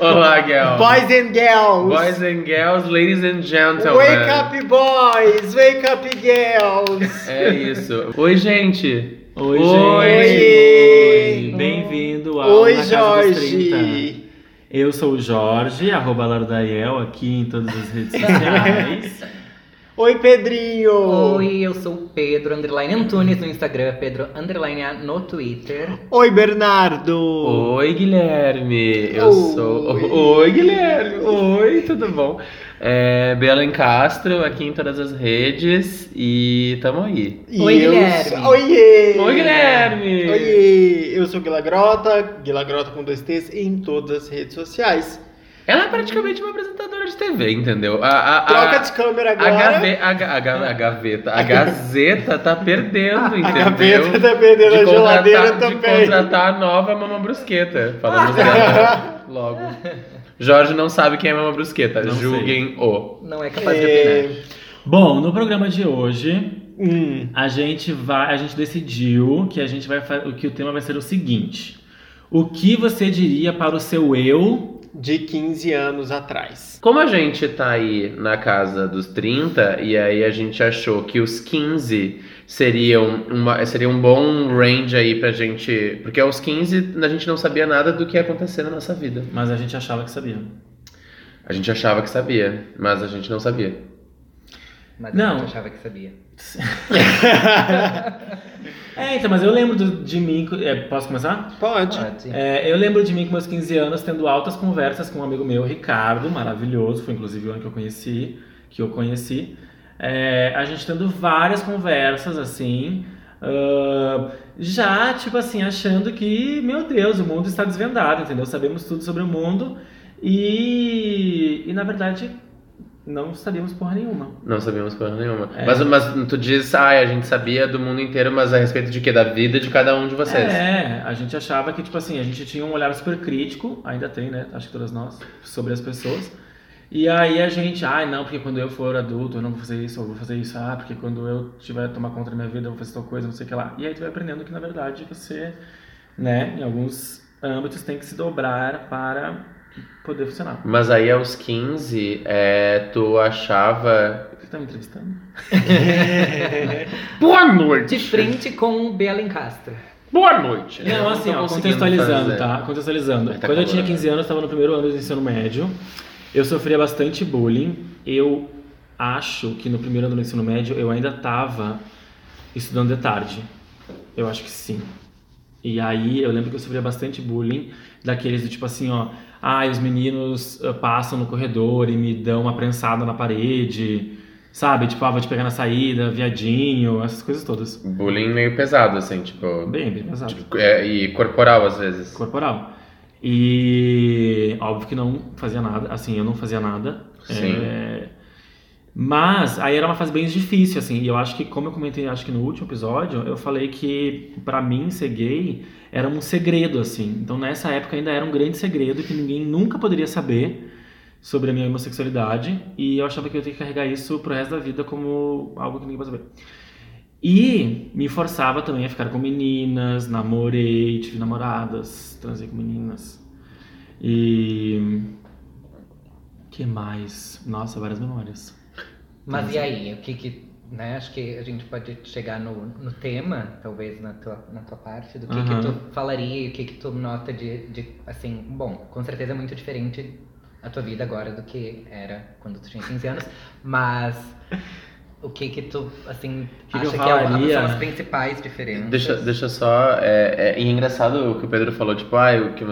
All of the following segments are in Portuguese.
Olá, Gel. Boys and girls! Boys and girls, ladies and gentlemen. Wake up, boys! Wake up, girls! É isso. Oi, gente. Oi, Oi. gente! Bem-vindo ao Oi, Na Casa dos 30. Jorge! Eu sou o Jorge, arroba Lardaiel, aqui em todas as redes sociais. Oi, Pedrinho! Oi, eu sou o Pedro Underline Antunes no Instagram, Pedro Underline A no Twitter. Oi, Bernardo! Oi, Guilherme. Eu Oi. sou. Oi, Guilherme. Oi, tudo bom? É, Belen Castro, aqui em todas as redes. E tamo aí. E Oi, eu Guilherme. sou- Oiê! Oi, Guilherme. Oiê! Eu sou Guila Grota, Guila Grota com dois T's em todas as redes sociais. Ela é praticamente uma apresentadora de TV, entendeu? A, a, a- Troca de câmera a, agora. gave- a, ga- a a gaveta, a Gazeta tá perdendo, A entendeu? gaveta tá perdendo a de geladeira contratar, de também. contratar a nova Mama Brusqueta. Falamos dela logo. Jorge não sabe quem é Mama Brusqueta. Não sei. Julguem-o. Não é capaz de opinar. É... Bom, no programa de hoje, Hum, a gente vai, a gente decidiu que a gente vai que o tema vai ser o seguinte: O que você diria para o seu eu? De 15 anos atrás. Como a gente tá aí na casa dos 30, e aí a gente achou que os 15 seriam, uma, seria um bom range aí pra gente. Porque aos 15 a gente não sabia nada do que ia acontecer na nossa vida. Mas a gente achava que sabia. A gente achava que sabia, mas a gente não sabia. Mas Não. eu achava que sabia. É, então, mas eu lembro do- de mim. é, posso começar? Pode. Pode. É, eu lembro de mim com meus 15 anos tendo altas conversas com um amigo meu, Ricardo, maravilhoso, foi inclusive o ano que eu conheci, que eu conheci. É, a gente tendo várias conversas assim, ah, já tipo assim, achando que, meu Deus, o mundo está desvendado, entendeu? Sabemos tudo sobre o mundo e, e na verdade não sabíamos porra nenhuma. Não sabíamos porra nenhuma. É. Mas, mas tu diz, ah, a gente sabia do mundo inteiro, mas a respeito de quê? Da vida de cada um de vocês. É, a gente achava que, tipo assim, a gente tinha um olhar super crítico, ainda tem, né? Acho que todas nós, sobre as pessoas. E aí a gente, ai não, porque quando eu for adulto eu não vou fazer isso, eu vou fazer isso, ah, porque quando eu tiver tomar conta da minha vida eu vou fazer tal coisa, não sei o que lá. E aí tu vai aprendendo que na verdade você, né, em alguns âmbitos tem que se dobrar para poder funcionar. Mas aí aos 15, é, tu achava. Você tá me entrevistando? Boa noite! De frente com o Belen Castro. Boa noite! Não, assim, ó, contextualizando, fazer. tá? Contextualizando. Tá Quando eu tinha calor. 15 anos, estava no primeiro ano do ensino médio. Eu sofria bastante bullying. Eu acho que no primeiro ano do ensino médio eu ainda estava estudando de tarde. Eu acho que sim. E aí eu lembro que eu sofria bastante bullying daqueles do tipo assim, ó, ah, os meninos ah, passam no corredor e me dão uma prensada na parede, sabe? Tipo, ah, vou te pegar na saída, viadinho, essas coisas todas. Bullying meio pesado, assim, tipo. Bem, bem pesado. tipo, é, e corporal às vezes. corporal. E óbvio que não fazia nada, assim, eu não fazia nada. Sim. É, Mas aí era uma fase bem difícil, assim, e eu acho que, como eu comentei, acho que no último episódio, eu falei que pra mim ser gay era um segredo, assim. Então nessa época ainda era um grande segredo que ninguém nunca poderia saber sobre a minha homossexualidade, e eu achava que eu ia ter que carregar isso pro resto da vida como algo que ninguém pode saber. E me forçava também a ficar com meninas, namorei, tive namoradas, transei com meninas. E. que mais? Nossa, várias memórias. Mas e aí, o que que, né, acho que a gente pode chegar no, no tema, talvez na tua, na tua parte, do que Aham. que tu falaria e o que que tu nota de, de, assim, bom, com certeza é muito diferente a tua vida agora do que era quando tu tinha 15 anos, mas o que que tu, assim, que acha que, é, falaria? são as principais diferenças? Deixa, deixa só. É, é, é engraçado o que o Pedro falou, tipo, ah, o que,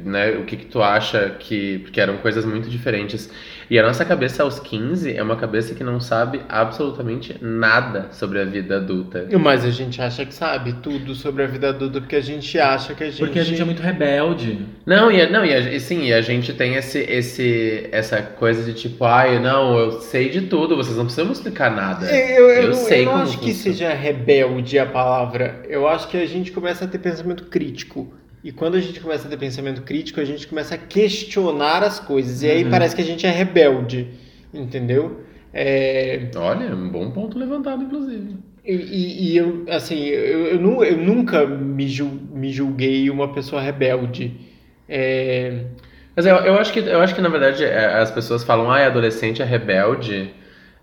né, o que, que tu acha que. Porque eram coisas muito diferentes. E a nossa cabeça aos 15 é uma cabeça que não sabe absolutamente nada sobre a vida adulta. Mas a gente acha que sabe tudo sobre a vida adulta porque a gente acha que a gente. Porque a gente é muito rebelde. Não, e, não, e, a- e sim, e a gente tem esse, esse, essa coisa de tipo, ai, não, eu sei de tudo, vocês não precisam explicar nada. Eu, eu, Eu não- sei eu não como acho que seja rebelde a palavra. Eu acho que a gente começa a ter pensamento crítico. E quando a gente começa a ter pensamento crítico, a gente começa a questionar as coisas. E aí Uhum. parece que a gente é rebelde. Entendeu? É, Olha, um bom ponto levantado, inclusive. e, e- e eu, assim, eu, eu, eu nunca me, jul- me julguei uma pessoa rebelde. É, Mas eu, eu acho que eu acho que na verdade é, as pessoas falam, ah, adolescente é rebelde.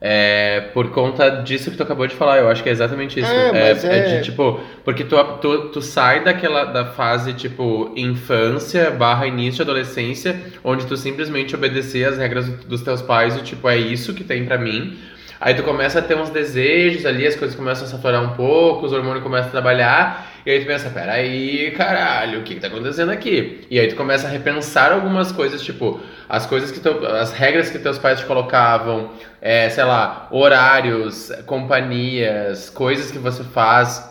É, por conta disso que tu acabou de falar, eu acho que é exatamente isso. É, mas é- de tipo, porque tu, tu, tu sai daquela da fase tipo infância barra início de adolescência, onde tu simplesmente obedecia as regras do- dos teus pais e tipo, é isso que tem pra mim. Aí tu começa a ter uns desejos ali, as coisas começam a saturar um pouco, os hormônios começam a trabalhar, e aí tu pensa, peraí, caralho, o que que tá acontecendo aqui? E aí tu começa a repensar algumas coisas, tipo, as coisas que teu, as regras que teus pais te colocavam, é, sei lá, horários, companhias, coisas que você faz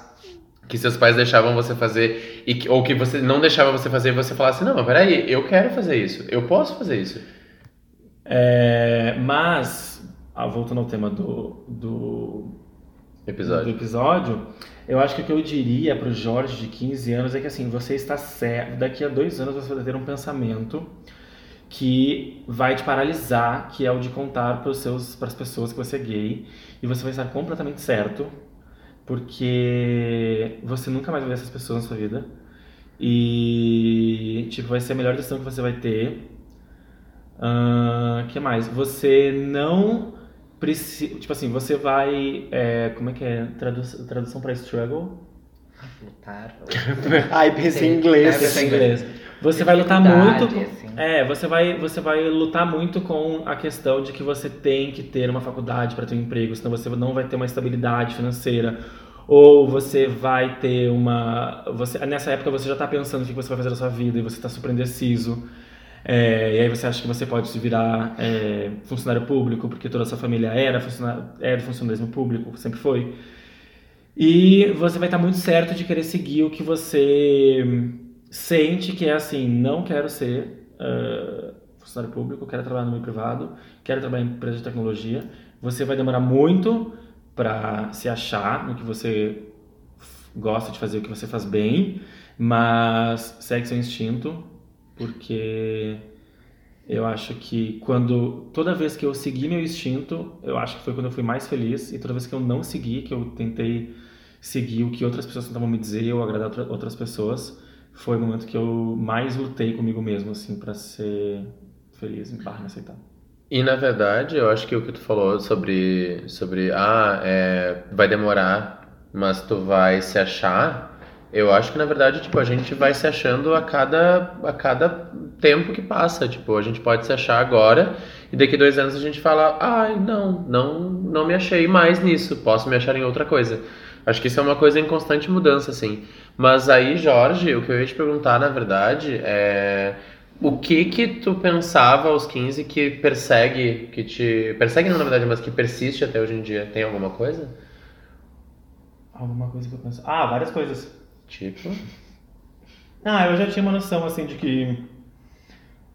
que seus pais deixavam você fazer e que- ou que você não deixava você fazer e você falasse, não, mas peraí, eu quero fazer isso, eu posso fazer isso. É, mas, ah, voltando ao tema do, do, Episódio. do episódio, eu acho que o que eu diria pro Jorge de 15 anos é que assim, você está certo, daqui a dois anos você vai ter um pensamento que vai te paralisar, que é o de contar para as pessoas que você é gay, e você vai estar completamente certo, porque você nunca mais vai ver essas pessoas na sua vida. E tipo, vai ser a melhor decisão que você vai ter. O que mais? Você não. Tipo assim, você vai. é, como é que é? Tradu tradução para struggle? Lutar. ai, pensei em inglês. É, pensei em inglês. Você vai lutar muito. assim. É, você vai, você vai lutar muito com a questão de que você tem que ter uma faculdade para ter um emprego, senão você não vai ter uma estabilidade financeira. Ou você vai ter uma. Você, nessa época você já está pensando o que você vai fazer da sua vida e você está super indeciso. É, e aí você acha que você pode se virar é, funcionário público, porque toda a sua família era, funcionário, é do funcionalismo público, sempre foi. E você vai estar muito certo de querer seguir o que você sente que é assim, não quero ser ah, funcionário público, quero trabalhar no meio privado, quero trabalhar em empresa de tecnologia. Você vai demorar muito para se achar no que você gosta de fazer, o que você faz bem, mas segue seu instinto, porque eu acho que quando toda vez que eu segui meu instinto, eu acho que foi quando eu fui mais feliz e toda vez que eu não segui, que eu tentei seguir o que outras pessoas tentavam me dizer ou agradar outra- outras pessoas, foi o momento que eu mais lutei comigo mesmo assim para ser feliz e barra me aceitar. E na verdade, eu acho que o que tu falou sobre, sobre ah, é, vai demorar, mas tu vai se achar, eu acho que na verdade, tipo, a gente vai se achando a cada, a cada tempo que passa. Tipo, a gente pode se achar agora e daqui dois anos a gente fala, ai, não, não, não me achei mais nisso, posso me achar em outra coisa. Acho que isso é uma coisa em constante mudança, assim. Mas aí, Jorge, o que eu ia te perguntar, na verdade, é o que que tu pensava aos 15 que persegue, que te... Persegue não, na verdade, mas que persiste até hoje em dia? Tem alguma coisa? Alguma coisa que eu penso. Ah, várias coisas. Tipo... Ah, eu já tinha uma noção assim de que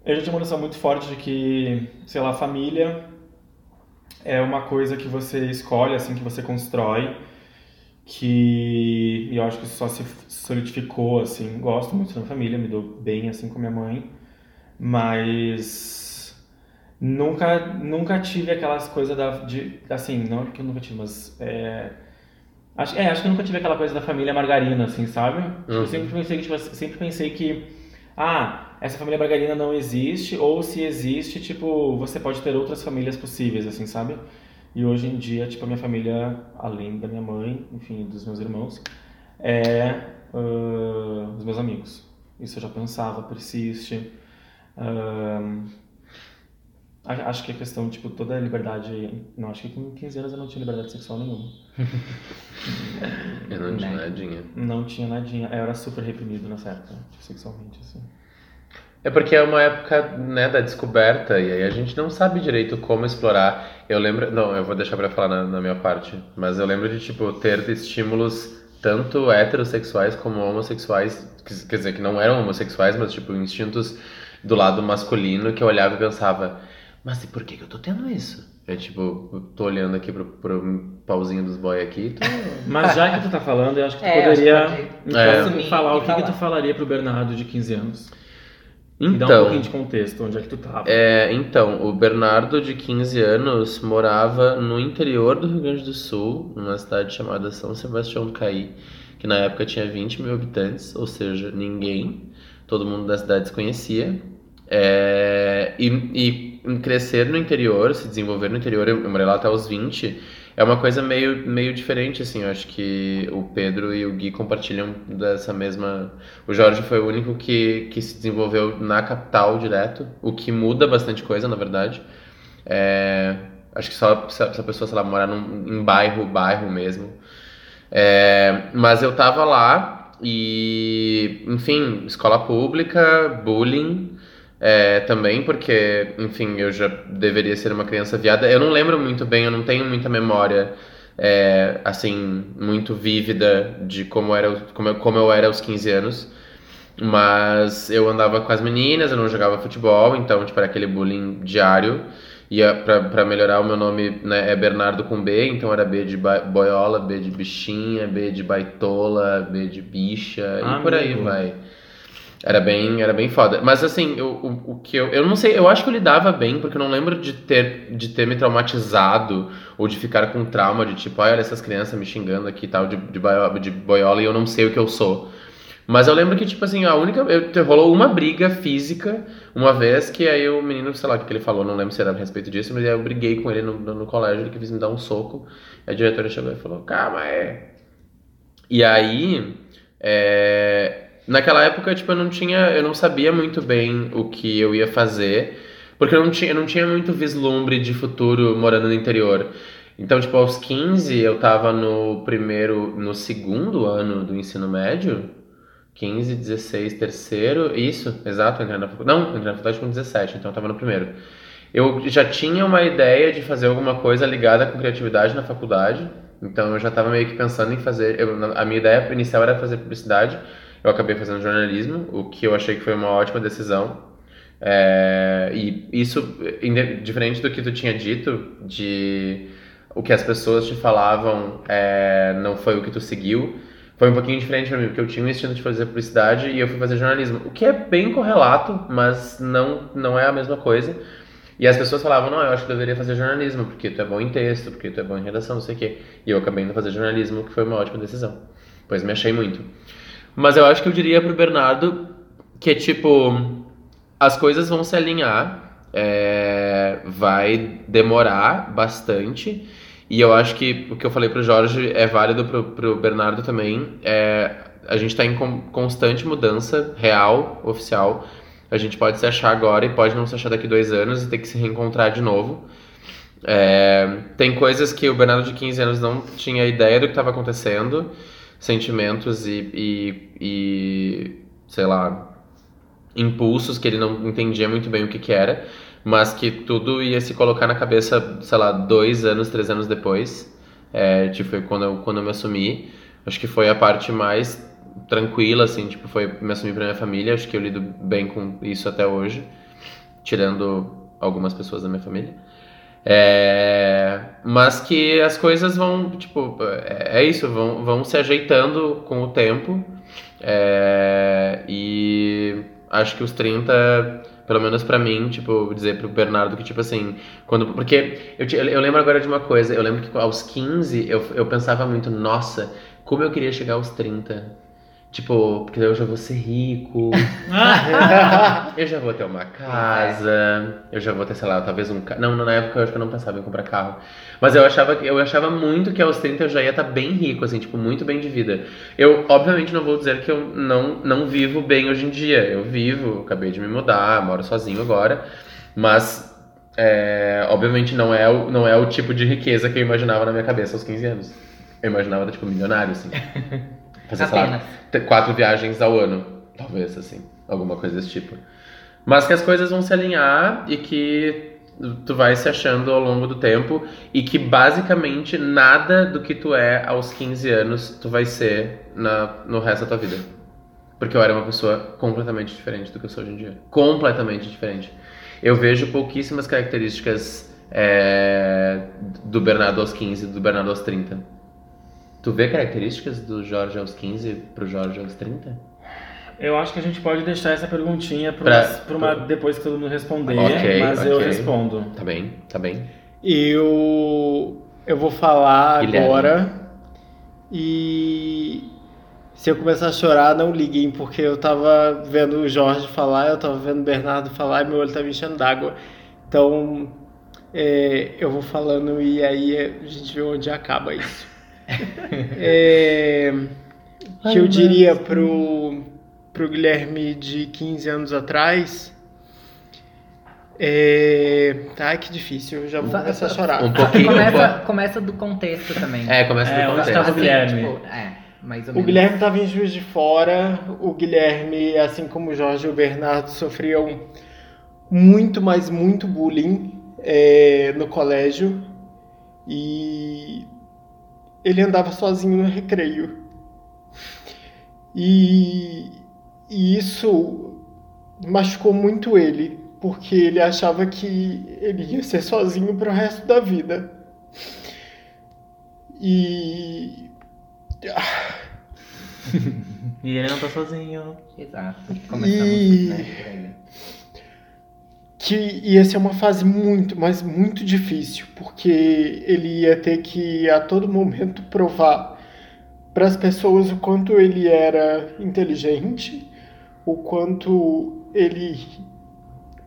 eu já tinha uma noção muito forte de que, sei lá, família é uma coisa que você escolhe, assim, que você constrói, que eu acho que só se solidificou, assim, gosto muito da família, me dou bem, assim, com minha mãe, mas nunca, nunca tive aquelas coisas da, de, assim, não que eu nunca tive, mas é, acho, é, acho que eu nunca tive aquela coisa da família margarina, assim, sabe? Uhum. Eu sempre pensei que, tipo, sempre pensei que, ah, essa família margarina não existe, ou se existe, tipo, você pode ter outras famílias possíveis, assim, sabe? E hoje em dia, tipo, a minha família, além da minha mãe, enfim, dos meus irmãos, é ah, os meus amigos. Isso eu já pensava, persiste. A- acho que a questão, tipo, toda a liberdade. Não, acho que com 15 anos eu não tinha liberdade sexual nenhuma. Eu não tinha Né? nadinha. Não tinha nadinha. Eu era super reprimido nessa época, tipo, sexualmente, assim. É porque é uma época, né, da descoberta e aí a gente não sabe direito como explorar. Eu lembro, não, eu vou deixar pra falar na, na minha parte, mas eu lembro de tipo ter estímulos tanto heterossexuais como homossexuais, que- quer dizer, que não eram homossexuais, mas tipo instintos do lado masculino que eu olhava e pensava, mas por que que eu tô tendo isso? Eu tipo, eu tô olhando aqui pro, pro pauzinho dos boy aqui, tô... Mas já que tu tá falando, eu acho que tu É, acho que poderia pode então, É. falar o que, que falar. tu falaria pro Bernardo de 15 anos. Me dá um Então, pouquinho de contexto, onde é que tu tava. é, então, o Bernardo, de 15 anos, morava no interior do Rio Grande do Sul, numa cidade chamada São Sebastião do Caí, que na época tinha 20 mil habitantes, ou seja, ninguém, todo mundo da cidade se conhecia. É, e, e crescer no interior, se desenvolver no interior, eu, morei lá até os 20, é uma coisa meio, meio diferente, assim, eu acho que o Pedro e o Gui compartilham dessa mesma... O Jorge foi o único que, que se desenvolveu na capital direto, o que muda bastante coisa, na verdade. É, acho que só se a pessoa, sei lá, morar num, em bairro, bairro mesmo. É, mas eu tava lá e, enfim, escola pública, bullying, é, também porque, enfim, eu já deveria ser uma criança viada. Eu não lembro muito bem, eu não tenho muita memória, é, assim, muito vívida de como, era, como, eu, como eu era aos 15 anos. Mas eu andava com as meninas, eu não jogava futebol, então, tipo, era aquele bullying diário. E a- pra, pra melhorar, o meu nome né, é Bernardo com B, então era B de boiola, B de bichinha, B de baitola, B de bicha, e por aí Amigo. vai. Era bem, era bem foda. Mas assim, o, o, o que eu. Eu não sei, eu acho que eu lidava bem, porque eu não lembro de ter, de ter me traumatizado ou de ficar com trauma de tipo, "Ai, olha essas crianças me xingando aqui e tal, de, de, baio- de boiola e eu não sei o que eu sou. Mas eu lembro que, tipo assim, a única. Eu, rolou uma briga física uma vez que aí o menino, sei lá o que ele falou, não lembro se era a respeito disso, mas aí eu briguei com ele no, no, no colégio, ele quis me dar um soco. A diretora chegou e falou: calma aí. E aí. é, Naquela época, tipo, eu não tinha. Eu não sabia muito bem o que eu ia fazer. Porque eu não tinha, eu não tinha muito vislumbre de futuro morando no interior. Então, tipo, aos 15 eu tava no primeiro, no segundo ano do ensino médio. 15, 16, terceiro, isso, exato, entrei na faculdade. Não, entrei na faculdade com 17, então eu tava no primeiro. Eu já tinha uma ideia de fazer alguma coisa ligada com criatividade na faculdade, então eu já tava meio que pensando em fazer. eu- a minha ideia inicial era fazer publicidade, eu acabei fazendo jornalismo, o que eu achei que foi uma ótima decisão. É, e isso, diferente do que tu tinha dito, de o que as pessoas te falavam é, não foi o que tu seguiu, foi um pouquinho diferente pra mim, porque eu tinha um instinto de fazer publicidade e eu fui fazer jornalismo, o que é bem correlato, mas não, não é a mesma coisa. E as pessoas falavam, não, eu acho que deveria fazer jornalismo, porque tu é bom em texto, porque tu é bom em redação, não sei o quê. E eu acabei indo fazer jornalismo, que foi uma ótima decisão. Pois me achei muito. Mas eu acho que eu diria pro Bernardo que tipo, as coisas vão se alinhar, é, vai demorar bastante. E eu acho que o que eu falei pro Jorge é válido pro, pro Bernardo também. É, a gente está em con- constante mudança real, oficial. A gente pode se achar agora e pode não se achar daqui dois anos e ter que se reencontrar de novo. É, tem coisas que o Bernardo de 15 anos não tinha ideia do que estava acontecendo, sentimentos e, e, e, sei lá, impulsos que ele não entendia muito bem o que, que era, mas que tudo ia se colocar na cabeça, sei lá, dois anos, três anos depois. É, tipo, foi quando eu, quando eu me assumi. Acho que foi a parte mais tranquila, assim, tipo, foi me assumir pra minha família. Acho que eu lido bem com isso até hoje, tirando algumas pessoas da minha família. É, mas que as coisas vão, tipo, é, é isso, vão, vão se ajeitando com o tempo. É, e acho que os 30, pelo menos pra mim, tipo, dizer pro Bernardo que, tipo assim, quando. Porque eu, eu lembro agora de uma coisa, eu lembro que aos 15 eu, eu pensava muito, nossa, como eu queria chegar aos 30. Tipo, porque daí eu já vou ser rico, eu já vou ter uma casa, eu já vou ter, sei lá, talvez um carro. Não, na época eu acho que eu não pensava em comprar carro. Mas eu achava, eu achava muito que aos 30 eu já ia estar bem rico, assim, tipo, muito bem de vida. Eu, obviamente, não vou dizer que eu não, não vivo bem hoje em dia. Eu vivo, acabei de me mudar, moro sozinho agora. Mas, é, obviamente, não é, o, não é o tipo de riqueza que eu imaginava na minha cabeça aos 15 anos. Eu imaginava, tipo, milionário, assim. Fazer, lá, quatro viagens ao ano, talvez, assim, alguma coisa desse tipo. Mas que as coisas vão se alinhar e que tu vai se achando ao longo do tempo e que basicamente nada do que tu é aos 15 anos tu vai ser na, no resto da tua vida. Porque eu era uma pessoa completamente diferente do que eu sou hoje em dia. Completamente diferente. Eu vejo pouquíssimas características é, do Bernardo aos 15 e do Bernardo aos 30. Tu vê características do Jorge aos 15 pro Jorge aos 30? Eu acho que a gente pode deixar essa perguntinha pra, Pra- pra uma, depois que todo mundo responder, Ok, mas eu ok. respondo. Tá bem, tá bem. Eu, eu vou falar Guilherme. agora e se eu começar a chorar, não liguem, porque eu tava vendo o Jorge falar, eu tava vendo o Bernardo falar e meu olho tá me enchendo d'água. Então, é, eu vou falando e aí a gente vê onde acaba isso. É, que eu diria pro, pro Guilherme de 15 anos atrás. É... Ai, que difícil, eu já vou começar a chorar. Um pouquinho. Começa, começa do contexto também. É, começa É, do contexto. o Guilherme? Tipo, é, mais ou O menos. Guilherme estava em Juiz de Fora. O Guilherme, assim como o Jorge e o Bernardo, sofriam muito, mas muito bullying é, no colégio. E ele andava sozinho no recreio. E, e isso machucou muito ele, porque ele achava que ele ia ser sozinho para o resto da vida. E E ele não tá sozinho. Exato. Começamos, E- né. Que ia ser uma fase muito, mas muito difícil, porque ele ia ter que a todo momento provar para as pessoas o quanto ele era inteligente, o quanto ele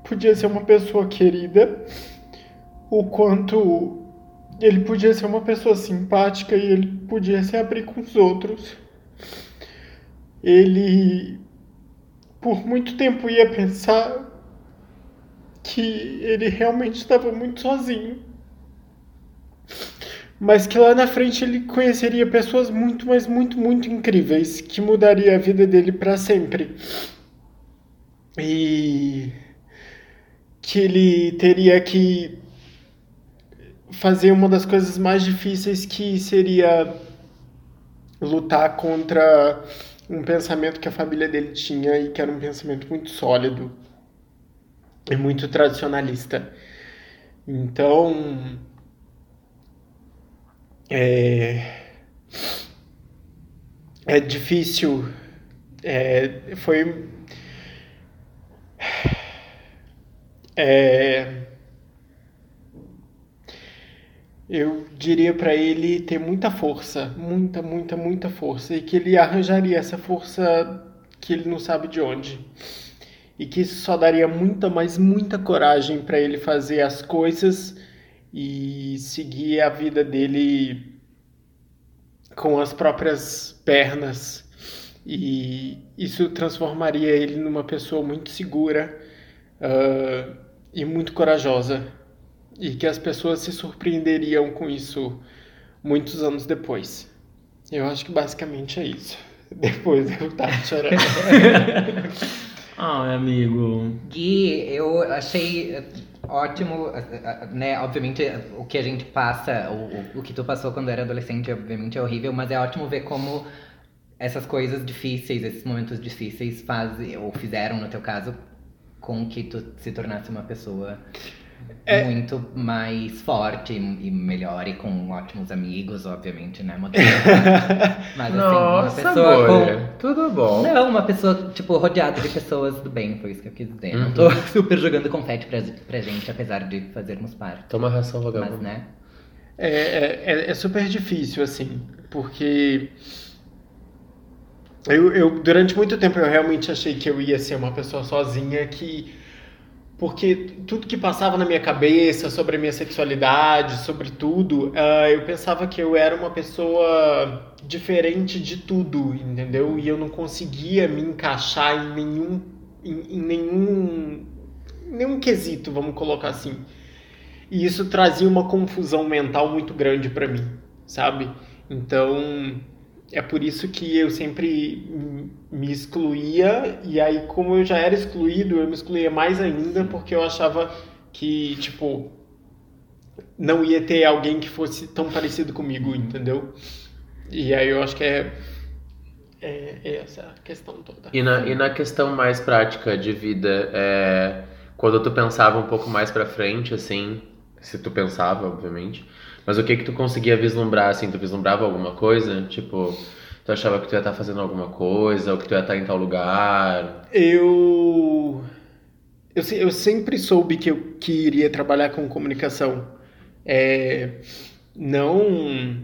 podia ser uma pessoa querida, o quanto ele podia ser uma pessoa simpática e ele podia se abrir com os outros. Ele por muito tempo ia pensar que ele realmente estava muito sozinho. Mas que lá na frente ele conheceria pessoas muito, mas muito, muito incríveis que mudaria a vida dele para sempre. E que ele teria que fazer uma das coisas mais difíceis que seria lutar contra um pensamento que a família dele tinha e que era um pensamento muito sólido e muito tradicionalista. Então, é, é difícil. É, foi. É, eu diria para ele ter muita força, muita, muita, muita força, e que ele arranjaria essa força que ele não sabe de onde. E que isso só daria muita, mas muita coragem para ele fazer as coisas e seguir a vida dele com as próprias pernas. E isso transformaria ele numa pessoa muito segura ah, e muito corajosa. E que as pessoas se surpreenderiam com isso muitos anos depois. Eu acho que basicamente é isso. Depois eu tava chorando. Ai, amigo. Gui, eu achei eh, ótimo, eh, eh, né? Obviamente, o que a gente passa, o, o que tu passou quando era adolescente, obviamente é horrível, mas é ótimo ver como essas coisas difíceis, esses momentos difíceis fazem, ou fizeram, no teu caso, com que tu se tornasse uma pessoa É. muito mais forte e melhor e com ótimos amigos, obviamente, né? Mas assim, Nossa, uma pessoa amor, com tudo bom. não, uma pessoa, tipo, rodeada de pessoas do bem, foi isso que eu quis dizer. Não Uhum. tô super jogando confete pra, pra gente, apesar de fazermos parte. Toma ração, Mas, vagabundo. né? É, é, é- é super difícil, assim, porque eu, eu, durante muito tempo, eu realmente achei que eu ia ser uma pessoa sozinha que. Porque tudo que passava na minha cabeça sobre a minha sexualidade, sobre tudo, ah, eu pensava que eu era uma pessoa diferente de tudo, entendeu? E eu não conseguia me encaixar em nenhum. em, em nenhum. nenhum quesito, vamos colocar assim. E isso trazia uma confusão mental muito grande pra mim, sabe? Então, é por isso que eu sempre me excluía, e aí, como eu já era excluído, eu me excluía mais ainda, porque eu achava que, tipo, não ia ter alguém que fosse tão parecido comigo, entendeu? E aí eu acho que é, é, é essa a questão toda. E na, e na questão mais prática de vida, é, quando tu pensava um pouco mais pra frente, assim, se tu pensava, obviamente, mas o que que tu conseguia vislumbrar, assim, tu vislumbrava alguma coisa? Tipo, Tu achava que tu ia estar fazendo alguma coisa, ou que tu ia estar em tal lugar? Eu, eu, eu sempre soube que eu que iria trabalhar com comunicação. É, não,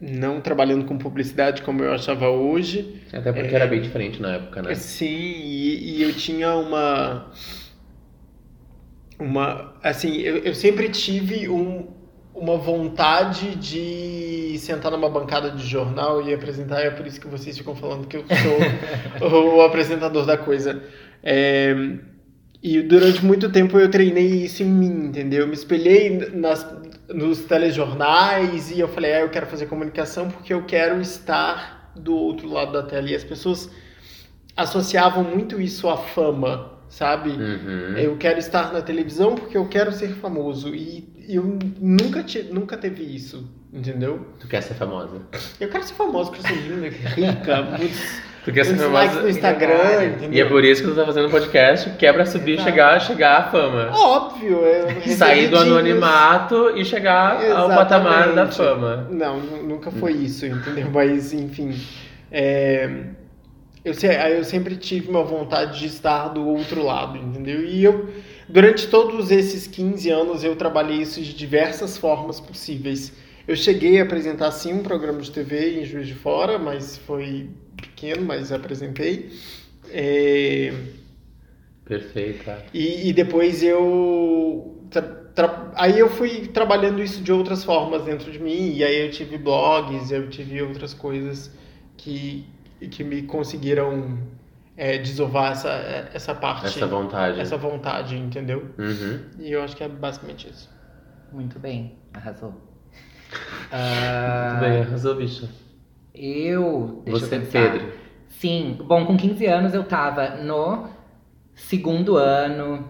não trabalhando com publicidade como eu achava hoje. Até porque É. era bem diferente na época, né? Sim, e, e eu tinha uma. Uma. Assim, eu, eu sempre tive um, uma vontade de sentar numa bancada de jornal e apresentar, é por isso que vocês ficam falando que eu sou o apresentador da coisa. É, e durante muito tempo eu treinei isso em mim, entendeu? Eu me espelhei nas, nos telejornais e eu falei, ah, eu quero fazer comunicação porque eu quero estar do outro lado da tela. E as pessoas associavam muito isso à fama, sabe? Uhum. Eu quero estar na televisão porque eu quero ser famoso. E eu nunca, te, nunca teve isso, entendeu? Tu quer ser famosa. Eu quero ser famosa, quero ser linda, rica, muitos, Tu quer ser muitos likes no famosa. Instagram, entendeu? E é por isso que tu tá fazendo podcast, que é pra subir e Exato. chegar, chegar à fama. Óbvio, é Sair do anonimato e chegar ao patamar da Exatamente. fama. Não, nu- nunca foi isso, entendeu? Mas, enfim. é, eu, se- eu sempre tive uma vontade de estar do outro lado, entendeu? E eu, durante todos esses 15 anos, eu trabalhei isso de diversas formas possíveis. Eu cheguei a apresentar, sim, um programa de TV em Juiz de Fora, mas foi pequeno, mas apresentei. É, Perfeita. e, e depois eu. aí eu fui trabalhando isso de outras formas dentro de mim, e aí eu tive blogs, eu tive outras coisas que, que me conseguiram é, desovar essa, essa parte, Essa vontade. essa vontade, entendeu? Uhum. E eu acho que é basicamente isso. Muito bem, arrasou. Tudo Ah, bem, arrasou, bicha. eu. Deixa Você, eu. Pedro. Sim, bom, com 15 anos eu tava no segundo ano,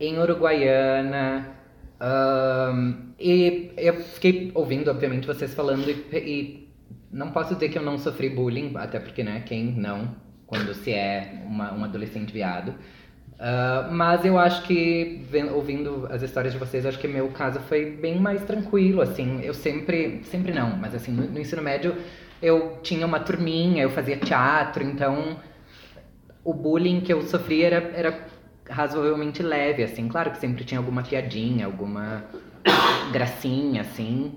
em Uruguaiana. ahn, e eu fiquei ouvindo, obviamente, vocês falando, e, e não posso dizer que eu não sofri bullying, até porque, né, quem não, quando se é uma, um adolescente viado. Ah, mas eu acho que, ouvindo as histórias de vocês, acho que meu caso foi bem mais tranquilo, assim. Eu sempre, sempre não, mas assim, no, no ensino médio eu tinha uma turminha, eu fazia teatro, então o bullying que eu sofria era, era razoavelmente leve, assim. Claro que sempre tinha alguma piadinha, alguma gracinha, assim.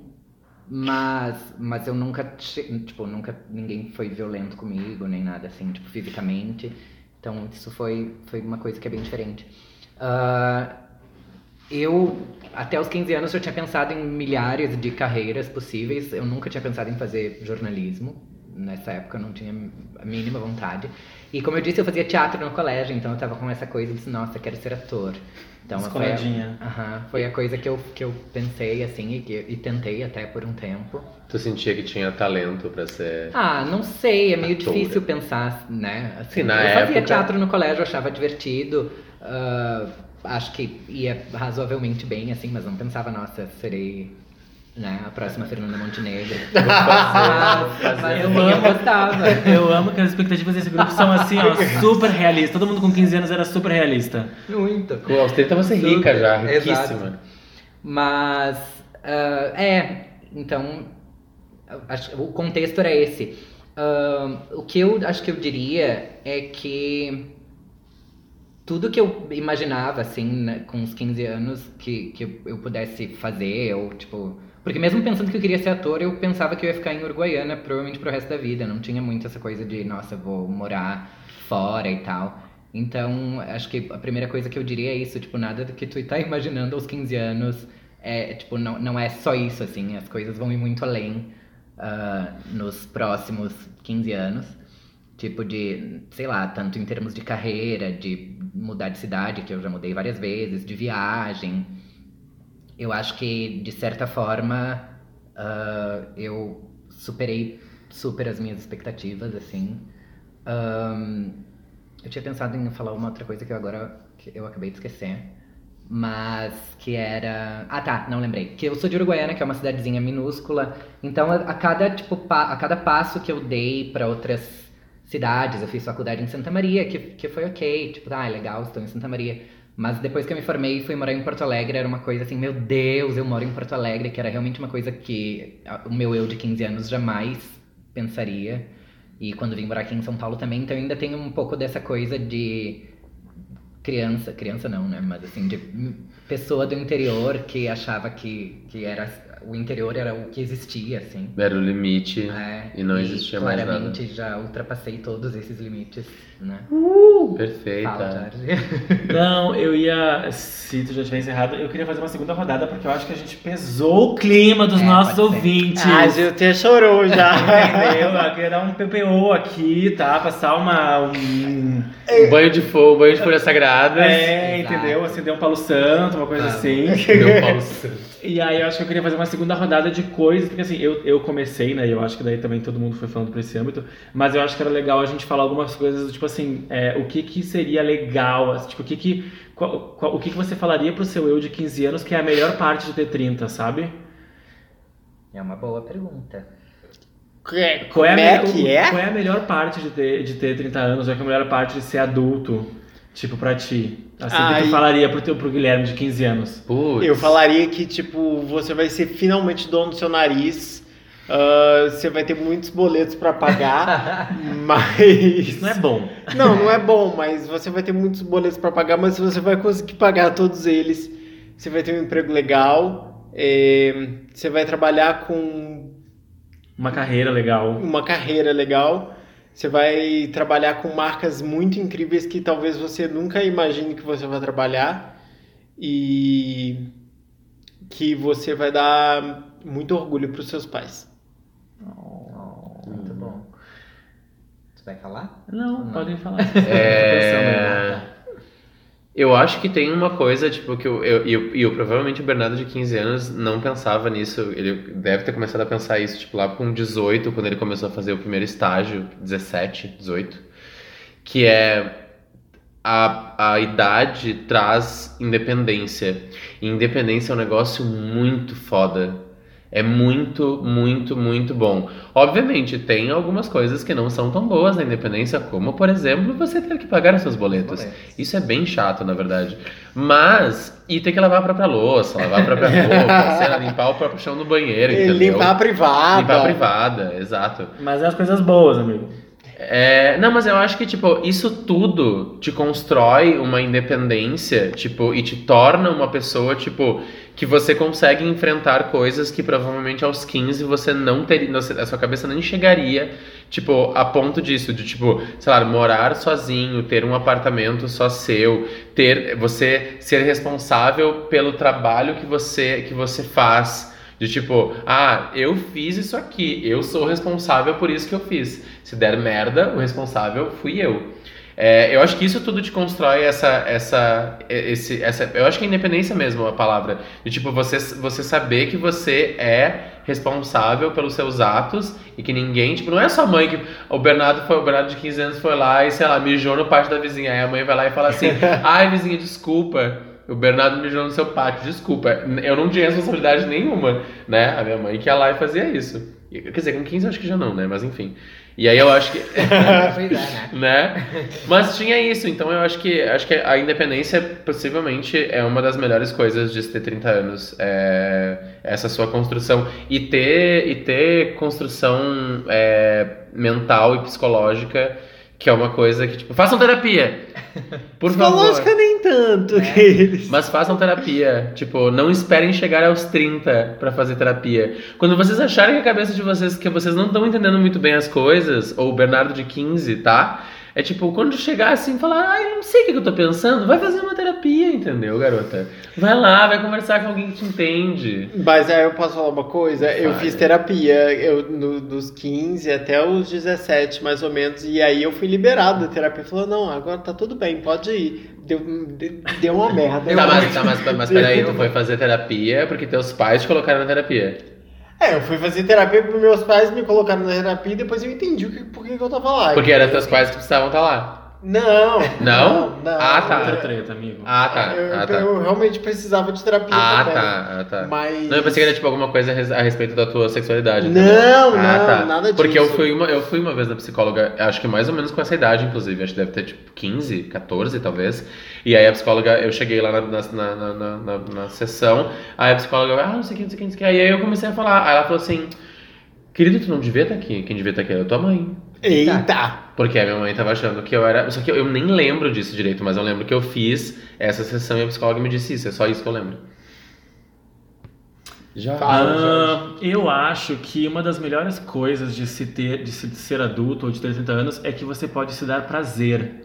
Mas, mas eu nunca, tipo, nunca ninguém foi violento comigo, nem nada assim, tipo, fisicamente. Então isso foi, foi uma coisa que é bem diferente. Ah, eu, até os 15 anos, eu tinha pensado em milhares de carreiras possíveis. Eu nunca tinha pensado em fazer jornalismo. Nessa época eu não tinha a mínima vontade. E como eu disse, eu fazia teatro no colégio, então eu tava com essa coisa de, nossa, quero ser ator. Então foi a, foi a coisa que eu, que eu pensei, assim, e, que- e tentei até por um tempo. Tu sentia que tinha talento pra ser. Ah, não sei, é meio Atora. difícil pensar, né? Assim, Sim, na eu fazia época- teatro no colégio, eu achava divertido. ah, acho que ia razoavelmente bem, assim, mas não pensava, nossa, serei né, a próxima Fernanda Montenegro. Vou fazer, mas fazer. Eu assim, eu amo. gostava. Eu amo que as expectativas desse grupo são assim, ó, super realistas. Todo mundo com 15 anos era super realista. Muito. Com aos 30 você é rica já, Exato. riquíssima. Mas, ah, é, então, eu acho- o contexto era esse. Ah, o que eu acho que eu diria é que tudo que eu imaginava, assim, né, com uns 15 anos, que, que eu pudesse fazer, ou tipo. Porque mesmo pensando que eu queria ser ator, eu pensava que eu ia ficar em Uruguaiana provavelmente pro resto da vida. Não tinha muito essa coisa de, nossa, vou morar fora e tal. Então, acho que a primeira coisa que eu diria é isso, tipo, nada do que tu tá imaginando aos 15 anos é, tipo, não, não é só isso, assim, as coisas vão ir muito além ah, nos próximos 15 anos. Tipo de, sei lá, tanto em termos de carreira, de mudar de cidade, que eu já mudei várias vezes, de viagem. Eu acho que, de certa forma, ah, eu superei super as minhas expectativas, assim. Ahn, eu tinha pensado em falar uma outra coisa que eu agora que eu acabei de esquecer. Mas que era. Ah tá, não lembrei. Que eu sou de Uruguaiana, que é uma cidadezinha minúscula. Então a, a cada, tipo, pa- a cada passo que eu dei para outras cidades, eu fiz faculdade em Santa Maria, que, que foi ok, tipo, ah, é legal, estou em Santa Maria. Mas depois que eu me formei e fui morar em Porto Alegre, era uma coisa assim, meu Deus, eu moro em Porto Alegre, que era realmente uma coisa que o meu eu de 15 anos jamais pensaria. E quando vim morar aqui em São Paulo também, então ainda tenho um pouco dessa coisa de criança, criança não, né? Mas assim, de pessoa do interior que achava que, que era o interior era o que existia, assim. Era o limite É, e não existia mais nada. claramente já ultrapassei todos esses limites, né? Fala, Perfeita. Não, eu ia. Se tu já tiver encerrado, eu queria fazer uma segunda rodada, porque eu acho que a gente pesou o clima dos É, nossos ser. ouvintes. Ah, a gente até chorou já. Entendeu? Eu queria dar um PPO aqui, tá? Passar uma. Um... Um banho de fogo, um banho de folhas sagradas. É, Exato. entendeu? Acender um palo santo, uma coisa Ah. assim. Meu Paulo Santos. E aí eu acho que eu queria fazer uma segunda rodada de coisas, porque assim, eu, eu comecei, né? E eu acho que daí também todo mundo foi falando por esse âmbito, mas eu acho que era legal a gente falar algumas coisas, tipo assim, é, o que que seria legal, assim, tipo, o que que. qual- qual- o que que você falaria pro seu eu de 15 anos que é a melhor parte de ter 30, sabe? É uma boa pergunta. Qual é, a Como é melhor- que é? Qual é a melhor parte de ter, de ter 30 anos? Ou qual é a melhor parte de ser adulto? Tipo, pra ti. Assim, o que tu falaria pro, teu, pro Guilherme de 15 anos? Putz. Eu falaria que, tipo, você vai ser finalmente dono do seu nariz. ah, você vai ter muitos boletos pra pagar, mas. Isso não é bom. Não, não é bom, mas você vai ter muitos boletos pra pagar, mas você vai conseguir pagar todos eles. Você vai ter um emprego legal. é, você vai trabalhar com Uma carreira legal. uma carreira legal. Você vai trabalhar com marcas muito incríveis que talvez você nunca imagine que você vai trabalhar e que você vai dar muito orgulho para os seus pais. Oh, muito bom. Tu vai falar? Não, Não. podem falar. É... Eu acho que tem uma coisa, tipo, que eu, eu, eu, eu- provavelmente o Bernardo de 15 anos não pensava nisso. Ele deve ter começado a pensar isso, tipo, lá com 18, quando ele começou a fazer o primeiro estágio, 17, 18. Que é a, a idade traz independência. E independência é um negócio muito foda. É muito, muito, muito bom. Obviamente, tem algumas coisas que não são tão boas na independência, como, por exemplo, você ter que pagar os seus boletos. Boletos. Isso é bem chato, na verdade. Mas, e ter que lavar a própria louça, lavar a própria roupa, sei lá, limpar o próprio chão do banheiro, entendeu? Limpar a privada. Limpar a privada, exato. Mas é as coisas boas, amigo. É, não, mas eu acho que, tipo, isso tudo te constrói uma independência, tipo, e te torna uma pessoa, tipo, que você consegue enfrentar coisas que provavelmente aos 15 você não teria, a sua cabeça nem chegaria, tipo, a ponto disso, de, tipo, sei lá, morar sozinho, ter um apartamento só seu, ter, você ser responsável pelo trabalho que você, que você faz. De tipo, ah, eu fiz isso aqui, eu sou responsável por isso que eu fiz. Se der merda, o responsável fui eu. É, eu acho que isso tudo te constrói essa, essa, esse, essa. Eu acho que é independência mesmo a palavra. De tipo, você, você saber que você é responsável pelos seus atos e que ninguém, tipo, não é sua mãe que. O Bernardo foi, o Bernardo de 15 anos foi lá e, sei lá, mijou no pátio da vizinha. Aí a mãe vai lá e fala assim: ai, vizinha, desculpa. O Bernardo mijou no seu pátio, desculpa. Eu não tinha responsabilidade nenhuma, né? A minha mãe que ia lá e fazia isso. Quer dizer, com 15 eu acho que já não, né? Mas enfim. E aí eu acho que. é, né? né? Mas tinha isso, então eu acho que acho que a independência possivelmente é uma das melhores coisas de se ter 30 anos. É essa sua construção. E ter, e ter construção é, mental e psicológica, que é uma coisa que, tipo, façam terapia! Por favor. Psicológica nem tanto. É. que eles- Mas façam terapia. Tipo, não esperem chegar aos 30 pra fazer terapia. Quando vocês acharem que a cabeça de vocês, que vocês não estão entendendo muito bem as coisas, ou o Bernardo de 15, tá? É tipo, quando chegar assim, falar, ai, não sei o que eu tô pensando, vai fazer uma terapia, entendeu, garota? Vai lá, vai conversar com alguém que te entende. Mas aí eu posso falar uma coisa? Eu fiz terapia eu, no- dos 15 até os 17, mais ou menos, e aí eu fui liberado da terapia. Falou, não, agora tá tudo bem, pode ir. Deu, de- deu uma merda. Tá, mas, tá, mas, mas peraí, tu foi fazer terapia porque teus pais te colocaram na terapia. É, eu fui fazer terapia porque meus pais me colocaram na terapia e depois eu entendi o que, por que que eu tava lá. Porque era teus pais que precisavam estar lá. Não. Não? não Ah, tá. Outra treta, amigo. Ah, tá. Eu, Ah, tá. eu realmente precisava de terapia Ah, também. tá. Ah, tá. Mas... Não, eu pensei que era tipo alguma coisa a res- a respeito da tua sexualidade. Não, não, nada disso. Porque eu fui, uma, eu fui uma vez na psicóloga, acho que mais ou menos com essa idade, inclusive. Acho que deve ter tipo 15, 14 talvez. E aí a psicóloga, eu cheguei lá na, na, na, na, na- na sessão, aí a psicóloga, ah, não sei o que, não sei o que, não sei o que. Aí eu comecei a falar. Aí ela falou assim: Querido, tu não devia estar aqui. Quem devia estar aqui era a tua mãe. Eita! Porque a minha mãe tava achando que eu era. Só que eu, eu nem lembro disso direito, mas eu lembro que eu fiz essa sessão e a psicóloga me disse isso. É só isso que eu lembro. Já. Ah, eu acho que uma das melhores coisas de se ter, de se ser adulto ou de ter 30 anos é que você pode se dar prazer.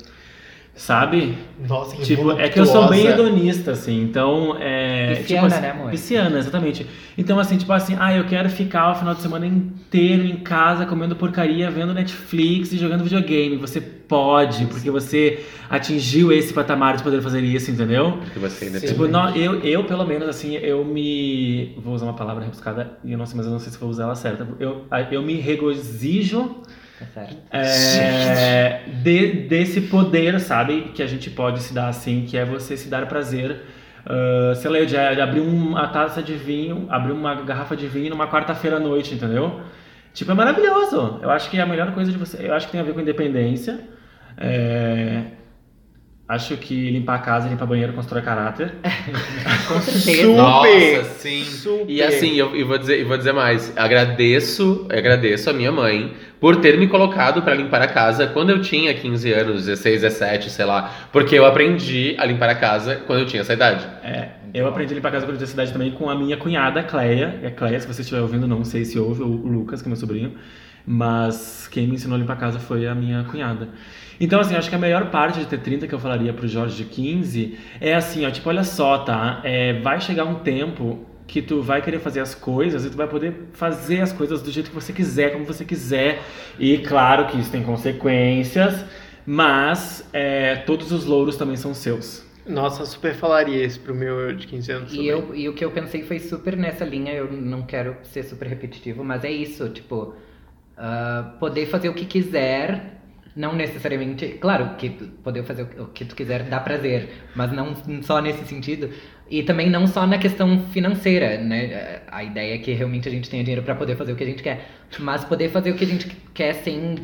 Sabe? Nossa, que Tipo, é que eu sou bem hedonista, assim, então é. Pisciana, tipo, assim, né, amor? Pisciana, exatamente. Então, assim, tipo assim, ah, eu quero ficar o final de semana inteiro em casa comendo porcaria, vendo Netflix e jogando videogame. Você pode, porque você atingiu esse patamar de poder fazer isso, entendeu? Porque você ainda Sim. Tipo, nó- eu, eu, pelo menos, assim, eu me. Vou usar uma palavra rebuscada e eu não sei, mas eu não sei se vou usar ela certa. Eu, eu me regozijo. É, de- desse poder, sabe? Que a gente pode se dar assim, que é você se dar prazer. ah, sei lá, de abrir uma taça de vinho, abrir uma garrafa de vinho numa quarta-feira à noite, entendeu? Tipo, é maravilhoso. Eu acho que é a melhor coisa de você. Eu acho que tem a ver com independência. É, acho que limpar a casa, limpar banheiro, constrói caráter. Com certeza. Super. Nossa, sim. Super. E assim, eu, eu vou dizer, eu vou dizer mais. Agradeço, agradeço a minha mãe por ter me colocado pra limpar a casa quando eu tinha 15 anos, 16, 17, sei lá. Porque eu aprendi a limpar a casa quando eu tinha essa idade. É, eu aprendi a limpar a casa quando eu tinha cidade também com a minha cunhada, Cleia. E a Cleia, se você estiver ouvindo, não sei se ouve, ou o Lucas, que é meu sobrinho. Mas quem me ensinou a limpar a casa foi a minha cunhada. Então, assim, acho que a melhor parte de ter 30 que eu falaria pro Jorge de 15 é assim, ó, tipo, olha só, tá? É, vai chegar um tempo que tu vai querer fazer as coisas e tu vai poder fazer as coisas do jeito que você quiser, como você quiser. E claro que isso tem consequências, mas é, todos os louros também são seus. Nossa, eu super falaria isso pro meu eu de 15 anos E, também. eu, e o que eu pensei foi super nessa linha, eu não quero ser super repetitivo, mas é isso, tipo, ah, poder fazer o que quiser, não necessariamente, claro que poder fazer o- que tu quiser dá prazer, mas não só nesse sentido, e também não só na questão financeira, né? A ideia é que realmente a gente tenha dinheiro para poder fazer o que a gente quer, mas poder fazer o que a gente quer sem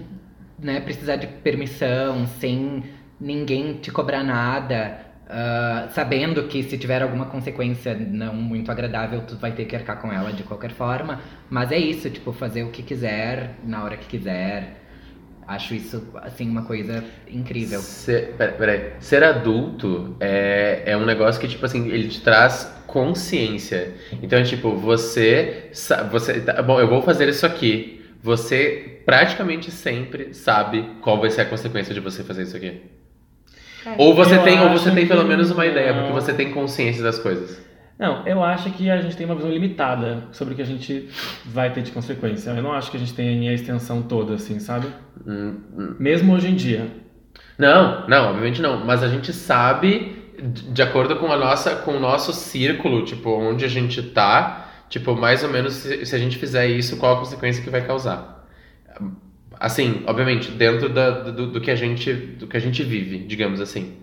né, precisar de permissão, sem ninguém te cobrar nada, ah, sabendo que se tiver alguma consequência não muito agradável, tu vai ter que arcar com ela de qualquer forma. Mas é isso, tipo, fazer o que quiser, na hora que quiser. Acho isso, assim, uma coisa incrível. Ser, pera- peraí. Ser adulto é, é um negócio que, tipo assim, ele te traz consciência. Então, é tipo, você. você tá, bom, eu vou fazer isso aqui. Você praticamente sempre sabe qual vai ser a consequência de você fazer isso aqui. Ou você Eu tem, ou você tem pelo menos uma ideia, não. porque você tem consciência das coisas. Não, eu acho que a gente tem uma visão limitada sobre o que a gente vai ter de consequência. Eu não acho que a gente tenha a extensão toda, assim, sabe? Hum, hum. Mesmo hoje em dia. Não, não, obviamente não. Mas a gente sabe, de de acordo com a nossa, com o nosso círculo, tipo, onde a gente tá, tipo, mais ou menos se, se a gente fizer isso, qual a consequência que vai causar. Assim, obviamente, dentro da, do, do que a gente, do que a gente vive, digamos assim.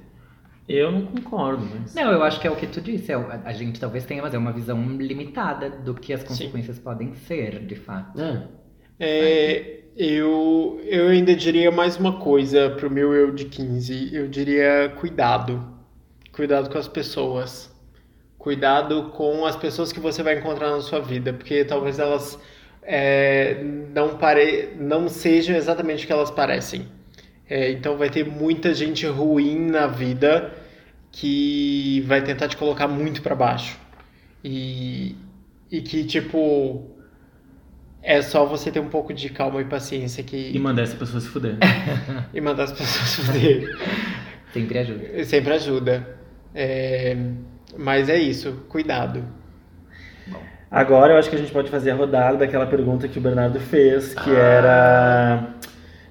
Eu não concordo, mas. Não, eu acho que é o que tu disse. é a, gente talvez tenha, mas é uma visão limitada do que as consequências podem ser, de fato. É. É, eu, eu ainda diria mais uma coisa pro meu eu de 15. Eu diria cuidado. Cuidado com as pessoas. Cuidado com as pessoas que você vai encontrar na sua vida, porque talvez elas é, não, pare... não sejam exatamente o que elas parecem. É, então vai ter muita gente ruim na vida que vai tentar te colocar muito pra baixo. E, e que, tipo, é só você ter um pouco de calma e paciência que, E mandar essa pessoa se fuder. e mandar as pessoas se fuder. Sempre ajuda. Sempre ajuda. É, mas é isso, cuidado. Agora eu acho que a gente pode fazer a rodada daquela pergunta que o Bernardo fez, que era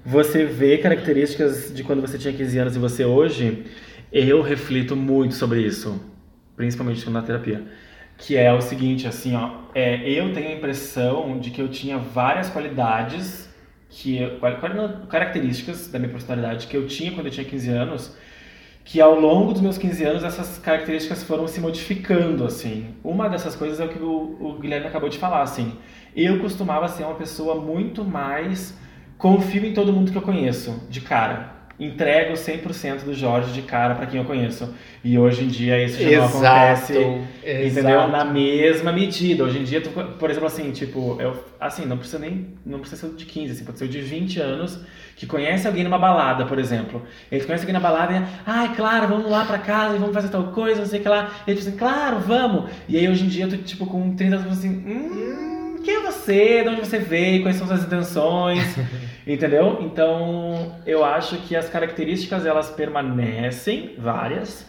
você vê características de quando você tinha 15 anos e você hoje? Eu reflito muito sobre isso, principalmente na terapia. Que é o seguinte, assim, ó, é, eu tenho a impressão de que eu tinha várias qualidades, que características da minha personalidade que eu tinha quando eu tinha 15 anos, que ao longo dos meus 15 anos essas características foram se modificando, assim. Uma dessas coisas é o que o, o Guilherme acabou de falar, assim. Eu costumava ser uma pessoa muito mais confio em todo mundo que eu conheço, de cara. Entrego 100% do Jorge de cara pra quem eu conheço. E hoje em dia isso já não acontece. Entendeu? exato. Na mesma medida. Hoje em dia, tu, por exemplo, assim, tipo, eu, assim, não precisa nem, não precisa ser de 15, assim, pode ser de 20 anos, que conhece alguém numa balada, por exemplo. Ele conhece alguém na balada e, ai, claro, vamos lá pra casa e vamos fazer tal coisa, não sei o que lá. E ele diz assim, claro, vamos. E aí hoje em dia, tu, tipo, com 30 anos, assim, hum, quem é você? De onde você veio? Quais são suas intenções? Entendeu? Então, eu acho que as características, elas permanecem, várias,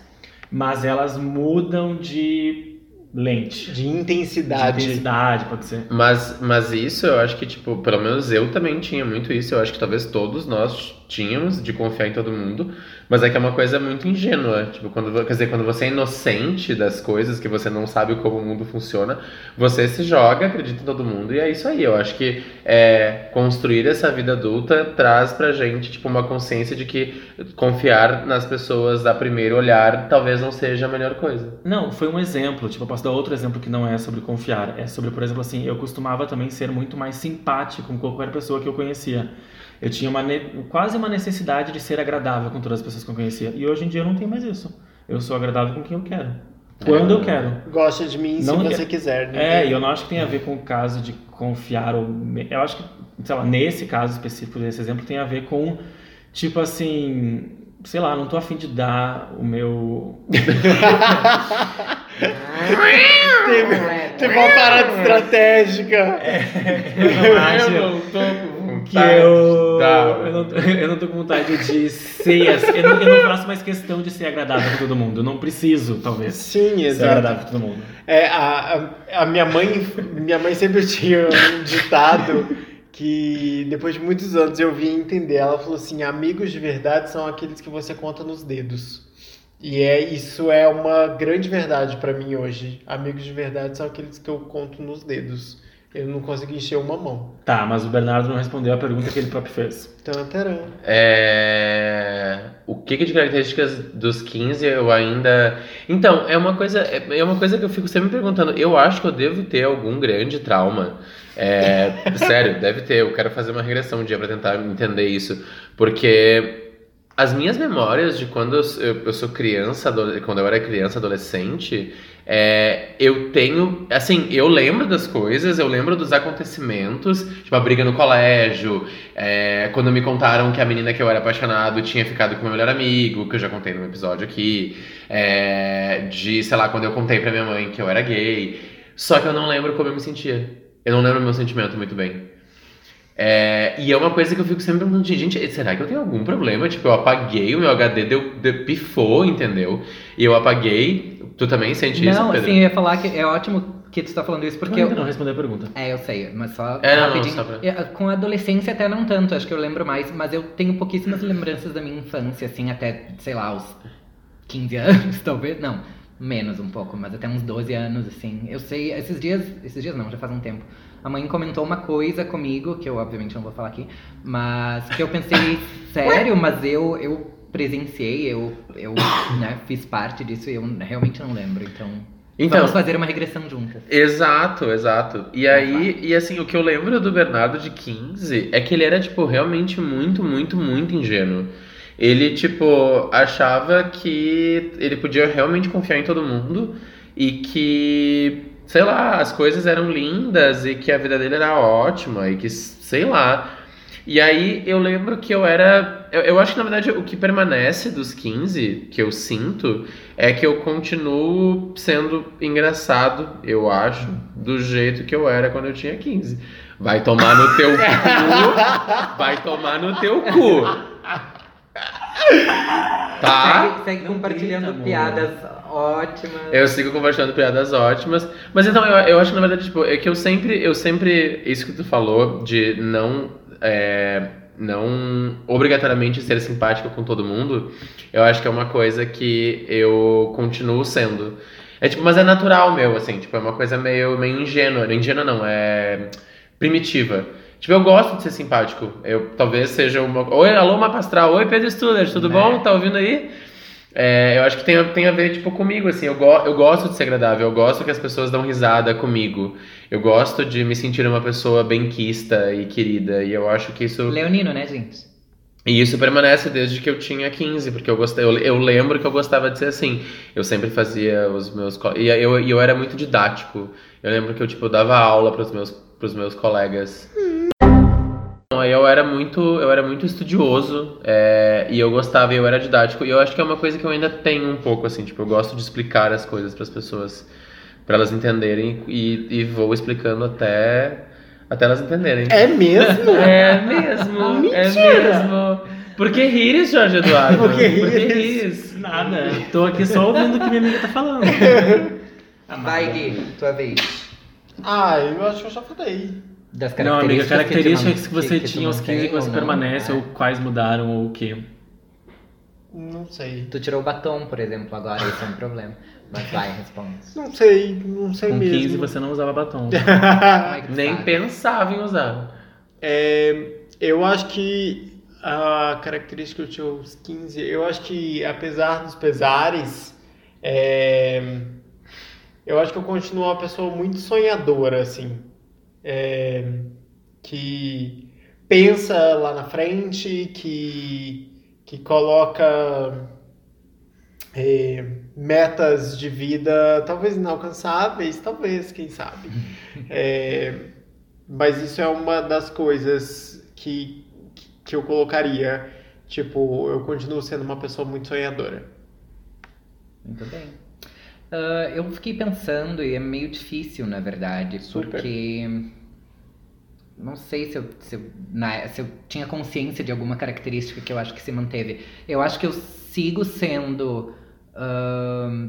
mas elas mudam de lente. De intensidade. De intensidade, pode ser. Mas, mas isso eu acho que, tipo, pelo menos eu também tinha muito isso. Eu acho que talvez todos nós tínhamos de confiar em todo mundo. Mas é que é uma coisa muito ingênua. Tipo, quando, quer dizer, quando você é inocente das coisas, que você não sabe como o mundo funciona, você se joga, acredita em todo mundo. E é isso aí. Eu acho que é, construir essa vida adulta traz pra gente, tipo, uma consciência de que confiar nas pessoas a primeiro olhar talvez não seja a melhor coisa. Não, foi um exemplo. Tipo, eu posso dar outro exemplo que não é sobre confiar. É sobre, por exemplo, assim, eu costumava também ser muito mais simpático com qualquer pessoa que eu conhecia. Eu tinha uma quase uma necessidade de ser agradável com todas as pessoas que eu conhecia. E hoje em dia eu não tenho mais isso. Eu sou agradável com quem eu quero. Quando eu quero. Gosta de mim Não se que- você quiser. É, né? e eu não acho que tem a ver com o caso de confiar ou eu acho que, sei lá, nesse caso específico desse exemplo tem a ver com tipo assim, sei lá, não tô afim de dar o meu Teve, teve uma parada estratégica. eu não acho tô com que eu eu não, eu não tô com vontade de ser eu não, eu não faço mais questão de ser agradável com todo mundo, eu não preciso, talvez. Sim, Ser exato. agradável com todo mundo. É, a, a, a minha mãe, minha mãe sempre tinha um ditado que depois de muitos anos eu vim entender. Ela falou assim: amigos de verdade são aqueles que você conta nos dedos. E é isso é uma grande verdade pra mim hoje. Amigos de verdade são aqueles que eu conto nos dedos. Eu não consegui encher uma mão. Tá, mas o Bernardo não respondeu a pergunta que ele próprio fez. Tantarã. É... O que, que de características dos 15 eu ainda. Então, é uma coisa. É é uma coisa que eu fico sempre me perguntando. Eu acho que eu devo ter algum grande trauma. É, Sério, deve ter. Eu quero fazer uma regressão um dia pra tentar entender isso. Porque as minhas memórias de quando eu, eu- eu sou criança, quando eu era criança, adolescente, é, eu tenho. Assim, eu lembro das coisas, eu lembro dos acontecimentos, tipo a briga no colégio, é, quando me contaram que a menina que eu era apaixonado tinha ficado com meu melhor amigo, que eu já contei num episódio aqui, é, de, sei lá, quando eu contei pra minha mãe que eu era gay. Só que eu não lembro como eu me sentia. Eu não lembro meu sentimento muito bem. É, e é uma coisa que eu fico sempre perguntando, gente, será que eu tenho algum problema? Tipo, eu apaguei o meu HD, deu, deu, pifou, entendeu? E eu apaguei. Tu também sente isso, Não, assim, eu ia falar que é ótimo que tu tá falando isso, porque eu eu, ainda não respondeu a pergunta. É, eu sei, mas só É, não, não, rapidinho. só pra- Eu- Com a adolescência até não tanto, acho que eu lembro mais, mas eu tenho pouquíssimas lembranças da minha infância, assim, até, sei lá, os 15 anos, talvez, não, menos um pouco, mas até uns 12 anos, assim. Eu sei, esses dias, esses dias não, já faz um tempo. A mãe comentou uma coisa comigo, que eu obviamente não vou falar aqui, mas que eu pensei, sério, mas eu, eu presenciei, eu, eu né, fiz parte disso e eu realmente não lembro, então... Então- Vamos fazer uma regressão juntas. Exato, exato. E aí, e assim, o que eu lembro do Bernardo de 15 é que ele era, tipo, realmente muito, muito, muito ingênuo. Ele, tipo, achava que ele podia realmente confiar em todo mundo e que, sei lá, as coisas eram lindas e que a vida dele era ótima e que, sei lá. E aí eu lembro que eu era. Eu, eu acho que na verdade o que permanece dos 15, que eu sinto, é que eu continuo sendo engraçado, eu acho, do jeito que eu era quando eu tinha 15. Vai tomar no teu cu. Vai tomar no teu cu. Tá? Segue, segue compartilhando grita, piadas ótimas. Eu sigo compartilhando piadas ótimas. Mas então, eu, eu acho que na verdade, tipo, é que eu sempre, eu sempre, isso que tu falou, de não, é, não obrigatoriamente ser simpático com todo mundo, eu acho que é uma coisa que eu continuo sendo. É tipo, mas é natural meu, assim, tipo, é uma coisa meio, meio ingênua. Não ingênua não, é primitiva. Tipo, eu gosto de ser simpático. Eu talvez seja uma. Oi, alô, Mapa Astral. Oi, Pedro Stuller, tudo Né? bom? Tá ouvindo aí? É, eu acho que tem, a- tem a ver, tipo, comigo, assim, eu, go eu gosto de ser agradável, eu gosto que as pessoas dão risada comigo, eu gosto de me sentir uma pessoa benquista e querida, e eu acho que isso... Leonino, né, gente? E isso permanece desde que eu tinha 15, porque eu gostei, eu, eu lembro que eu gostava de ser assim. Eu sempre fazia os meus e eu, eu era muito didático. Eu lembro que eu tipo dava aula para os meus pros meus colegas. Então, Eu era muito, eu era muito estudioso é, e eu gostava e eu era didático. E eu acho que é uma coisa que eu ainda tenho um pouco assim, tipo, eu gosto de explicar as coisas para as pessoas, para elas entenderem e, e vou explicando até até elas entenderem. É mesmo? É mesmo, é Mentira! mesmo. Por que rires, Jorge Eduardo? Por que Por que rires? rires? Nada, tô aqui só ouvindo o que minha amiga tá falando. Vai, Gui, tua vez. Ah, eu acho que eu já falei. Das Não, amiga, características te que você que tinha aos 15 que você permanece, né? ou quais mudaram, ou o quê? Não sei. Tu tirou o batom, por exemplo, agora, isso é um problema. Mas vai, responde. Não sei, não sei Com mesmo. 15 você não usava batom. É Nem sabe? pensava em usar. É, eu acho que a característica que eu tinha aos 15, eu acho que apesar dos pesares, é, eu acho que eu continuo uma pessoa muito sonhadora, assim. É, que pensa lá na frente, que, que coloca é, metas de vida talvez inalcançáveis, talvez, quem sabe. É, mas isso é uma das coisas que, que eu colocaria. Tipo, eu continuo sendo uma pessoa muito sonhadora. Muito bem. Ah, eu fiquei pensando, e é meio difícil, na verdade, Super. porque. Não sei se eu, se, eu, na- se eu tinha consciência de alguma característica que eu acho que se manteve. Eu acho que eu sigo sendo ahn,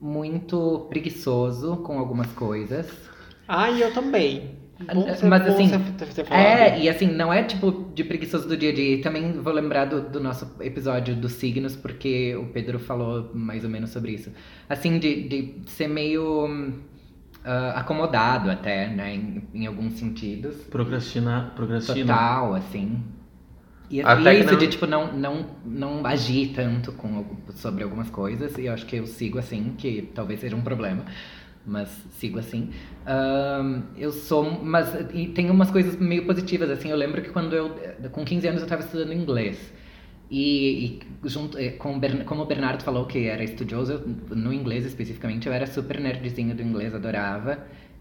muito preguiçoso com algumas coisas. Ah, e eu também. Bom Ah, ser- mas bom assim, ter falado. É, e assim, não é tipo de preguiçoso do dia a dia. E Também vou lembrar do, do nosso episódio dos signos, porque o Pedro falou mais ou menos sobre isso. Assim, de, de ser meio ah, acomodado até, né, em, em alguns sentidos. Procrastina, procrastina. Total, assim. E, Até e que isso não- de, tipo, não, não, não agir tanto com, sobre algumas coisas. E eu acho que eu sigo assim, que talvez seja um problema. Mas sigo assim. Eu sou... Mas e tem umas coisas meio positivas, assim. Eu lembro que quando eu... Com 15 anos eu tava estudando inglês. E, e junto, eh, com como o Bernardo falou que era estudioso, eu- no inglês especificamente, eu era super nerdzinho do inglês, adorava.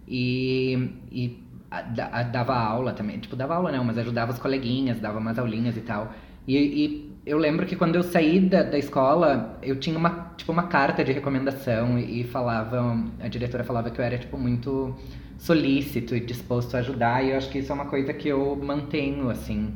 E, e a- a- dava aula também. Tipo, dava aula não, mas ajudava os coleguinhas, dava umas aulinhas e tal. E, e eu lembro que quando eu saí da, da escola, eu tinha uma, tipo, uma carta de recomendação e, e falava, a diretora falava que eu era, tipo, muito solícito e disposto a ajudar. E eu acho que isso é uma coisa que eu mantenho, assim,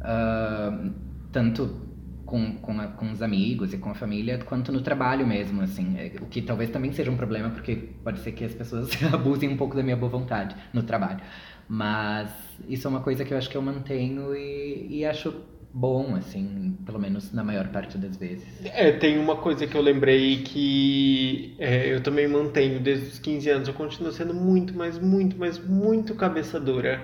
ah, tanto com, com, a- com os amigos e com a família, quanto no trabalho mesmo, assim. É, O que talvez também seja um problema, porque pode ser que as pessoas abusem um pouco da minha boa vontade no trabalho. Mas isso é uma coisa que eu acho que eu mantenho e, e acho bom, assim, pelo menos na maior parte das vezes. É, tem uma coisa que eu lembrei que é, eu também mantenho desde os 15 anos. Eu continuo sendo muito, mas muito, mas muito cabeça dura.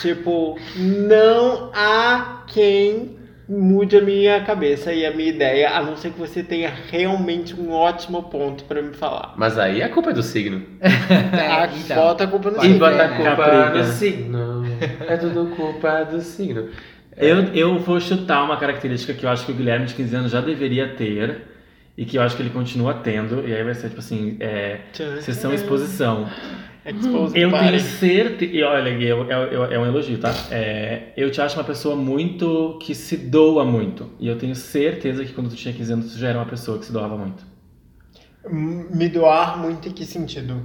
Tipo, não há quem mude a minha cabeça e a minha ideia, a não ser que você tenha realmente um ótimo ponto pra me falar. Mas aí a culpa é do signo. Ah, então. bota a culpa no Pode E signo. ser, bota a né? culpa Caprica. no signo. É tudo culpa do signo. Eu, eu vou chutar uma característica que eu acho que o Guilherme de 15 anos já deveria ter e que eu acho que ele continua tendo, e aí vai ser tipo assim, é, sessão exposição. Exposed Eu body. tenho certeza. E olha, Gui, eu- eu- eu- é um elogio, tá? É, eu te acho uma pessoa muito. que se doa muito. E eu tenho certeza que quando tu tinha 15 anos, tu já era uma pessoa que se doava muito. Me doar muito em que sentido?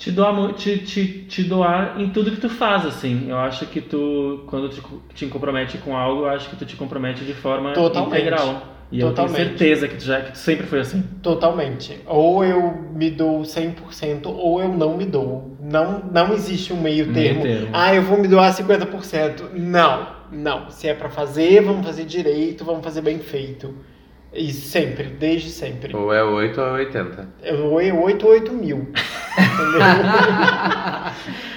Te doar, te, te, te doar em tudo que tu faz, assim. Eu acho que tu, quando te, te compromete com algo, eu acho que tu te compromete de forma Totalmente. integral. E eu tenho Totalmente. certeza que tu, já, que tu sempre foi assim. Totalmente. Ou eu me dou 100% ou eu não me dou. Não, não existe um meio Meio termo. termo. Ah, eu vou me doar 50%. Não, não. Se é pra fazer, vamos fazer direito, vamos fazer bem feito. E sempre, desde sempre. Ou é 8 ou é 80. Eu 8 ou 8 mil.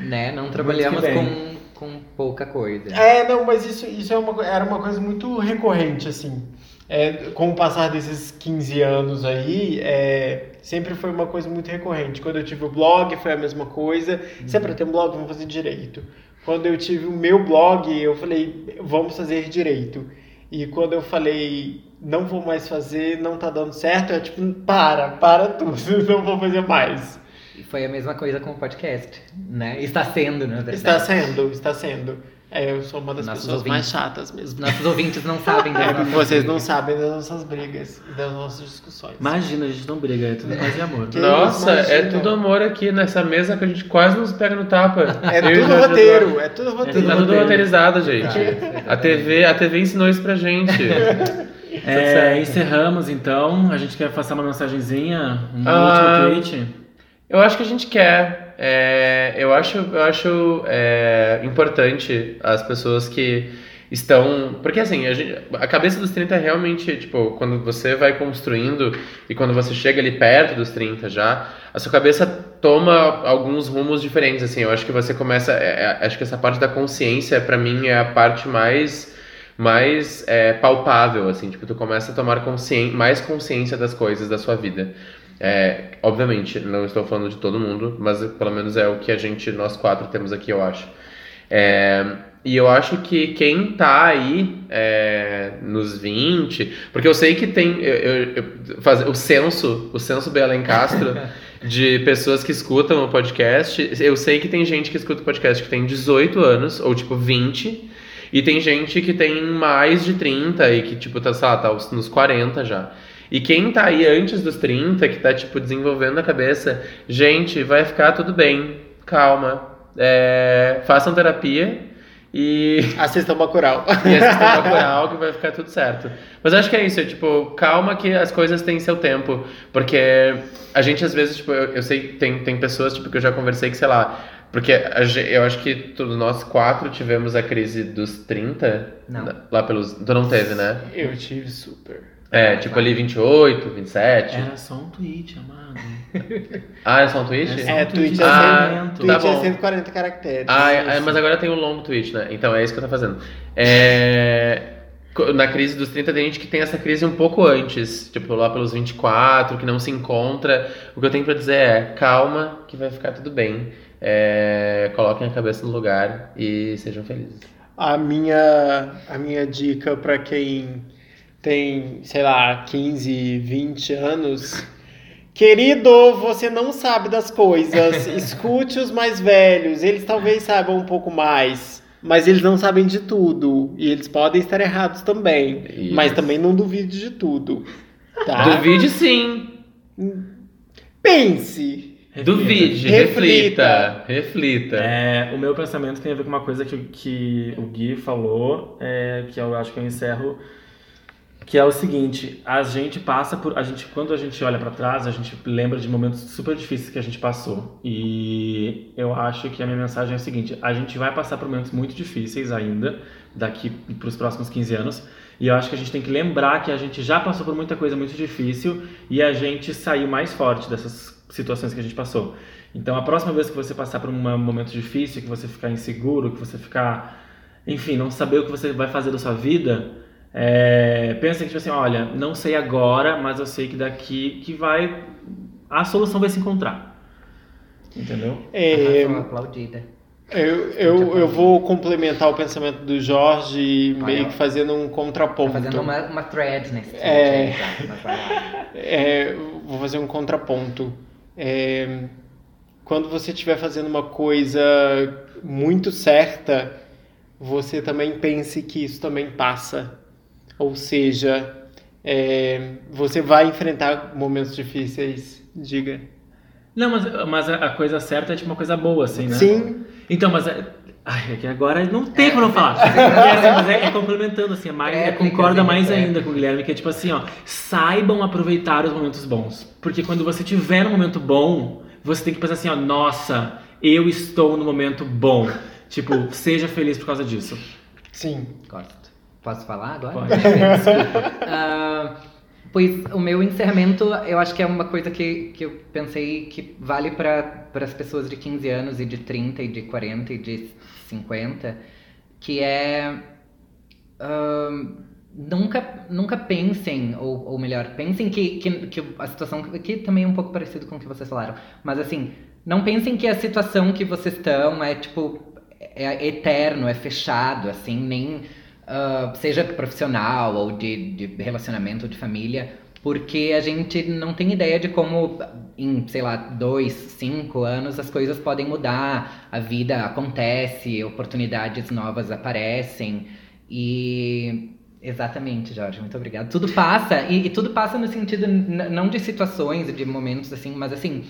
Né? Não trabalhamos com, com pouca coisa. É, não, mas isso, isso é uma, era uma coisa muito recorrente, assim. É, com o passar desses 15 anos aí, é, sempre foi uma coisa muito recorrente. Quando eu tive o blog, foi a mesma coisa. Se é pra ter um blog, vamos fazer direito. quando eu tive o meu blog, eu falei, vamos fazer direito. E quando eu falei, não vou mais fazer, não tá dando certo, é tipo, para, para tudo, não vou fazer mais. E Foi a mesma coisa com o podcast, né? Está sendo, na verdade. Está sendo, está sendo. É, eu sou uma das Nossos pessoas mais ouvintes. chatas mesmo. Nossos ouvintes não sabem das É, nossas vocês não brigas. sabem das nossas brigas das nossas discussões. Imagina, a gente não briga, é tudo paz e amor. Que Nossa, é tudo amor aqui nessa mesa que a gente quase nos pega no tapa. É Eu e o tudo roteiro, é tudo É roteiro. Tá tudo roteiro. roteirizado, gente. Tá, A. TV, a TV ensinou isso pra gente. É, encerramos então. A gente quer passar uma mensagenzinha, um Ah, último tweet. Eu acho que a gente quer. É, eu acho, eu acho é, importante as pessoas que estão. Porque assim, a, gente- a cabeça dos 30 é realmente, tipo, quando você vai construindo e quando você chega ali perto dos 30 já, a sua cabeça toma alguns rumos diferentes. Assim, eu acho que você começa. é, é, acho que essa parte da consciência, pra mim, é a parte mais. Mais é, palpável, assim, tipo, tu começa a tomar conscien mais consciência das coisas da sua vida. É, obviamente, não estou falando de todo mundo, mas pelo menos é o que a gente, nós quatro, temos aqui, eu acho. É, e eu acho que quem tá aí é, nos 20, porque eu sei que tem eu, eu- eu- faz- o censo, o censo Belém Castro de pessoas que escutam o podcast, eu sei que tem gente que escuta o podcast que tem 18 anos, ou tipo 20, e tem gente que tem mais de 30 e que, tipo, tá, sei lá, tá nos 40 já. E quem tá aí antes dos 30, que tá, tipo, desenvolvendo a cabeça, gente, vai ficar tudo bem, calma. É, façam terapia e, Assistam Bacurau. e assistam Bacurau que vai ficar tudo certo. Mas eu acho que é isso, é, tipo, calma que as coisas têm seu tempo. Porque a gente, às vezes, tipo, eu, eu sei que tem, tem pessoas, tipo, que eu já conversei que, sei lá, porque a eu acho que todos nós quatro tivemos a crise dos 30. Não. Lá pelos. Tu não teve, né? Eu tive super. É, tipo ali 28, 27. Era só um tweet, amado. Ah, é só um tweet? É É, um tweet é, Ah, tá tweet é bom. 140 caracteres. Ah, é- é, mas agora tem um longo tweet, né? Então é isso que eu tô fazendo. É, Na crise dos 30 tem gente que tem essa crise um pouco antes, tipo lá pelos 24, que não se encontra. O que eu tenho pra dizer é, calma, que vai ficar tudo bem. É, coloquem a cabeça no lugar e sejam felizes. A minha, a minha dica pra quem tem, sei lá, 15, 20 anos. Querido, você não sabe das coisas. Escute os mais velhos. Eles talvez saibam um pouco mais. Mas eles não sabem de tudo. E eles podem estar errados também. Isso. Mas também não duvide de tudo. Tá? Duvide sim. Pense. Duvide, reflita. Reflita. É, o meu pensamento tem a ver com uma coisa que, que o Gui falou, é, que eu acho que eu encerro, que é o seguinte: a gente passa por, a gente quando a gente olha pra trás, a gente lembra de momentos super difíceis que a gente passou. E eu acho que a minha mensagem é a seguinte: a gente vai passar por momentos muito difíceis ainda daqui para os próximos 15 anos. E eu acho que a gente tem que lembrar que a gente já passou por muita coisa muito difícil e a gente saiu mais forte dessas situações que a gente passou. Então, a próxima vez que você passar por um momento difícil, que você ficar inseguro, que você ficar, enfim, não saber o que você vai fazer da sua vida, é, pensa que tipo assim, olha, não sei agora, mas eu sei que daqui que vai a solução vai se encontrar. Entendeu? É, aplaudida. eu, eu, eu vou complementar o pensamento do Jorge, Olha. meio que fazendo um Tá contraponto. fazendo uma, uma thread nesse É. tá? Vai. É, vou fazer um contraponto. É, quando você estiver fazendo uma coisa muito certa, você também pense que isso também passa. Ou seja, é, você vai enfrentar momentos difíceis. Diga. Não, mas, mas a coisa certa é tipo uma coisa boa, assim, né? Sim, Então, mas. é- Ai, é que agora não tem como não falar. É, assim, mas é, é complementando, assim, a Mari É, é, concorda é, mais é. ainda com o Guilherme, que é tipo assim, ó, saibam aproveitar os momentos bons. Porque quando você tiver um momento bom, você tem que pensar assim, ó, nossa, eu estou no momento bom. Tipo, seja feliz por causa disso. sim. Gosto. Posso falar agora? Pode. Ah, pois o meu encerramento, eu acho que é uma coisa que, que eu pensei que vale para as pessoas de 15 anos e de 30 e de 40 e de 50, que é ahn, nunca, nunca pensem, ou, ou melhor, pensem que, que, que a situação, que também é um pouco parecido com o que vocês falaram, mas assim, não pensem que a situação que vocês estão é tipo, é eterno, é fechado, assim, nem ah, seja profissional ou de, de relacionamento de família, porque a gente não tem ideia de como em, sei lá, dois, cinco anos as coisas podem mudar, a vida acontece, oportunidades novas aparecem e Exatamente, Jorge, muito obrigado. Tudo passa, e, e tudo passa no sentido não de situações e de momentos assim, mas assim,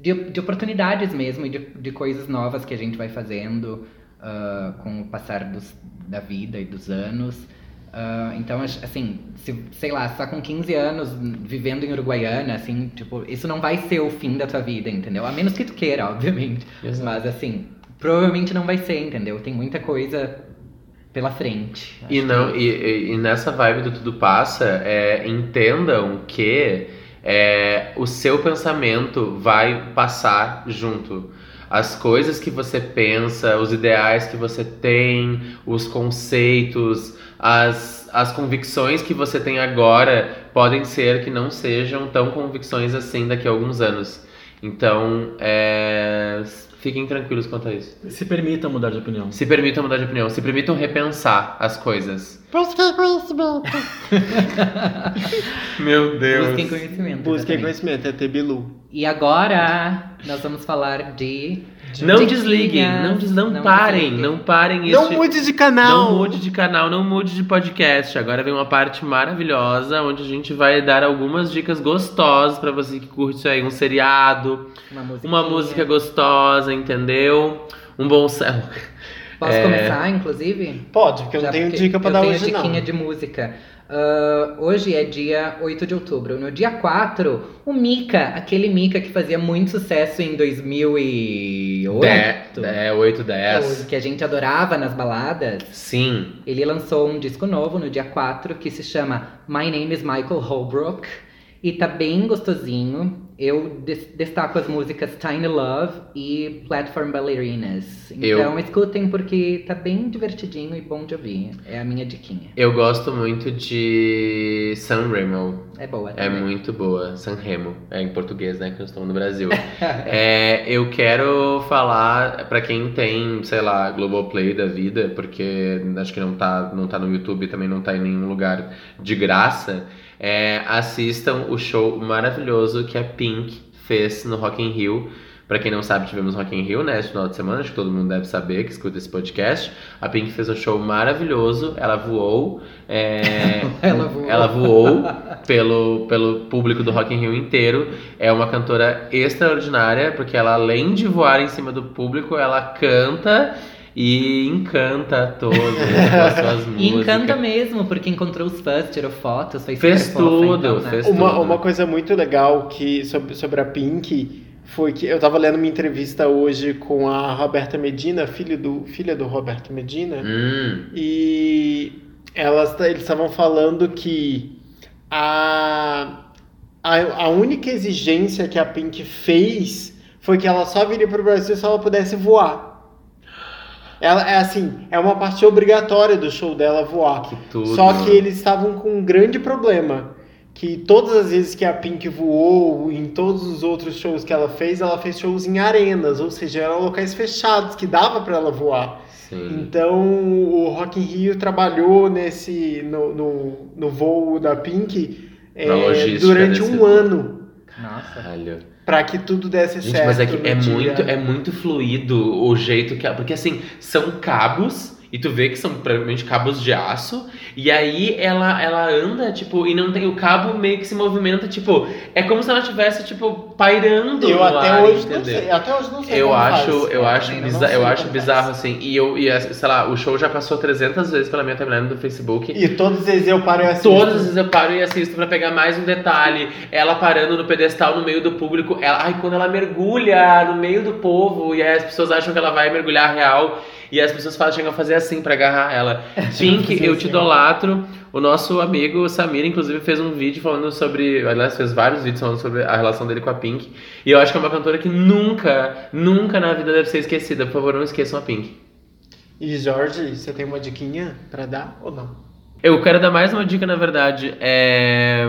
de, de oportunidades mesmo, e de, de coisas novas que a gente vai fazendo ah, com o passar dos, da vida e dos anos. Ah, então, assim, se, sei lá, você tá com 15 anos vivendo em Uruguaiana, assim, tipo, isso não vai ser o fim da tua vida, entendeu? A menos que tu queira, obviamente. Exato. Mas assim, provavelmente não vai ser, entendeu? Tem muita coisa pela frente. E não, que- e, e- e nessa vibe do tudo passa, é, entendam que é, o seu pensamento vai passar junto. As coisas que você pensa, os ideais que você tem, os conceitos, as, as convicções que você tem agora podem ser que não sejam tão convicções assim daqui a alguns anos. Então, é, fiquem tranquilos quanto a isso. Se permita mudar de opinião. Se permitam mudar de opinião, se permitam repensar as coisas. Busquei conhecimento. Meu Busquem conhecimento. Busquem exatamente. conhecimento, é ter Bilu. E agora nós vamos falar de. Não desliguem, não, des- não, Não parem, desliguem. não parem Não este- mude de canal! Não mude de canal, não mude de podcast. Agora vem uma parte maravilhosa onde a gente vai dar algumas dicas gostosas pra você que curte aí um seriado, Uma música. uma música gostosa, entendeu? Um bom céu. Posso É. começar, inclusive? Pode, porque eu Já não tenho dica pra eu dar tenho hoje, diquinha não. de música. Ah, hoje é dia 8 de outubro. No dia 4, o Mika, aquele Mika que fazia muito sucesso em 2008. De- é, 8, 10. Que a gente adorava nas baladas. Sim. Ele lançou um disco novo no dia 4 que se chama My Name is Michael Holbrook e tá bem gostosinho. Eu des- destaco as músicas Tiny Love e Platform Ballerinas. Eu- Então escutem porque tá bem divertidinho e bom de ouvir. É a minha diquinha. Eu gosto muito de San Remo. É boa É também. muito boa. San Remo. É em português, né? Que nós estamos no Brasil. É, eu quero falar pra quem tem, sei lá, Globoplay da vida, porque acho que não tá, não tá no YouTube, também não tá em nenhum lugar de graça. É, assistam o show maravilhoso que a Pink fez no Rock in Rio. Pra quem não sabe, tivemos Rock in Rio, né, esse final de semana, acho que todo mundo deve saber que escuta esse podcast. A Pink fez um show maravilhoso, ela voou. é, Ela voou. ela voou pelo, pelo público do Rock in Rio inteiro. É uma cantora extraordinária, porque ela, além de voar em cima do público, ela canta e encanta todos com as suas músicas. E encanta mesmo, porque encontrou os fãs, tirou fotos, fez, Fez tudo, então, né? fez Uma, tudo. uma coisa muito legal que sobre, sobre a Pink foi que eu tava lendo uma entrevista hoje com a Roberta Medina, filho do, filha do Roberto Medina, Hum, e elas, eles estavam falando que a, a, a única exigência que a Pink fez foi que ela só viria para o Brasil se ela pudesse voar. Ela é assim, é uma parte obrigatória do show dela voar. que tudo. Só que eles estavam com um grande problema. Que todas as vezes que a Pink voou, em todos os outros shows que ela fez, ela fez shows em arenas, ou seja, eram locais fechados que dava para ela voar. Sim. Então o Rock in Rio trabalhou nesse no, no, no voo da Pink é, durante um voo. ano Nossa. Caralho. Para que tudo desse Gente, certo. mas é é dia. muito, é muito fluido o jeito que. Porque assim, são cabos. E tu vê que são provavelmente cabos de aço. E aí ela, ela anda, tipo, e não tem. O cabo meio que se movimenta, tipo. É como se ela estivesse, tipo, pairando. Eu até ar, hoje não entendeu? sei, até hoje não sei Eu acho, faz. eu acho, não sei eu acho faz. bizarro assim. E eu, e, sei lá, o show já passou 300 vezes pela minha timeline do Facebook. E todas as vezes eu paro e assisto. Todas as vezes eu paro e assisto pra pegar mais um detalhe. Ela parando no pedestal no meio do público. Ela, ai, quando ela mergulha no meio do povo e aí as pessoas acham que ela vai mergulhar real. E as pessoas fazem, chegam a fazer assim pra agarrar ela. Pink, eu assim, te ó. idolatro. O nosso amigo Samir, inclusive, fez um vídeo falando sobre. Aliás, fez vários vídeos falando sobre a relação dele com a Pink. E eu acho que é uma cantora que nunca, nunca na vida deve ser esquecida. Por favor, não esqueçam a Pink. E Jorge, você tem uma diquinha pra dar ou não? Eu quero dar mais uma dica, na verdade. É...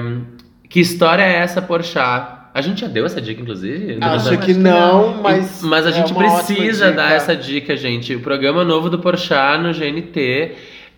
Que história é essa, Porchat? A gente já deu essa dica, inclusive? Acho Acho que que não, não. mas. Mas a é gente precisa dica. dar essa dica, gente. O programa novo do Porchat no GNT.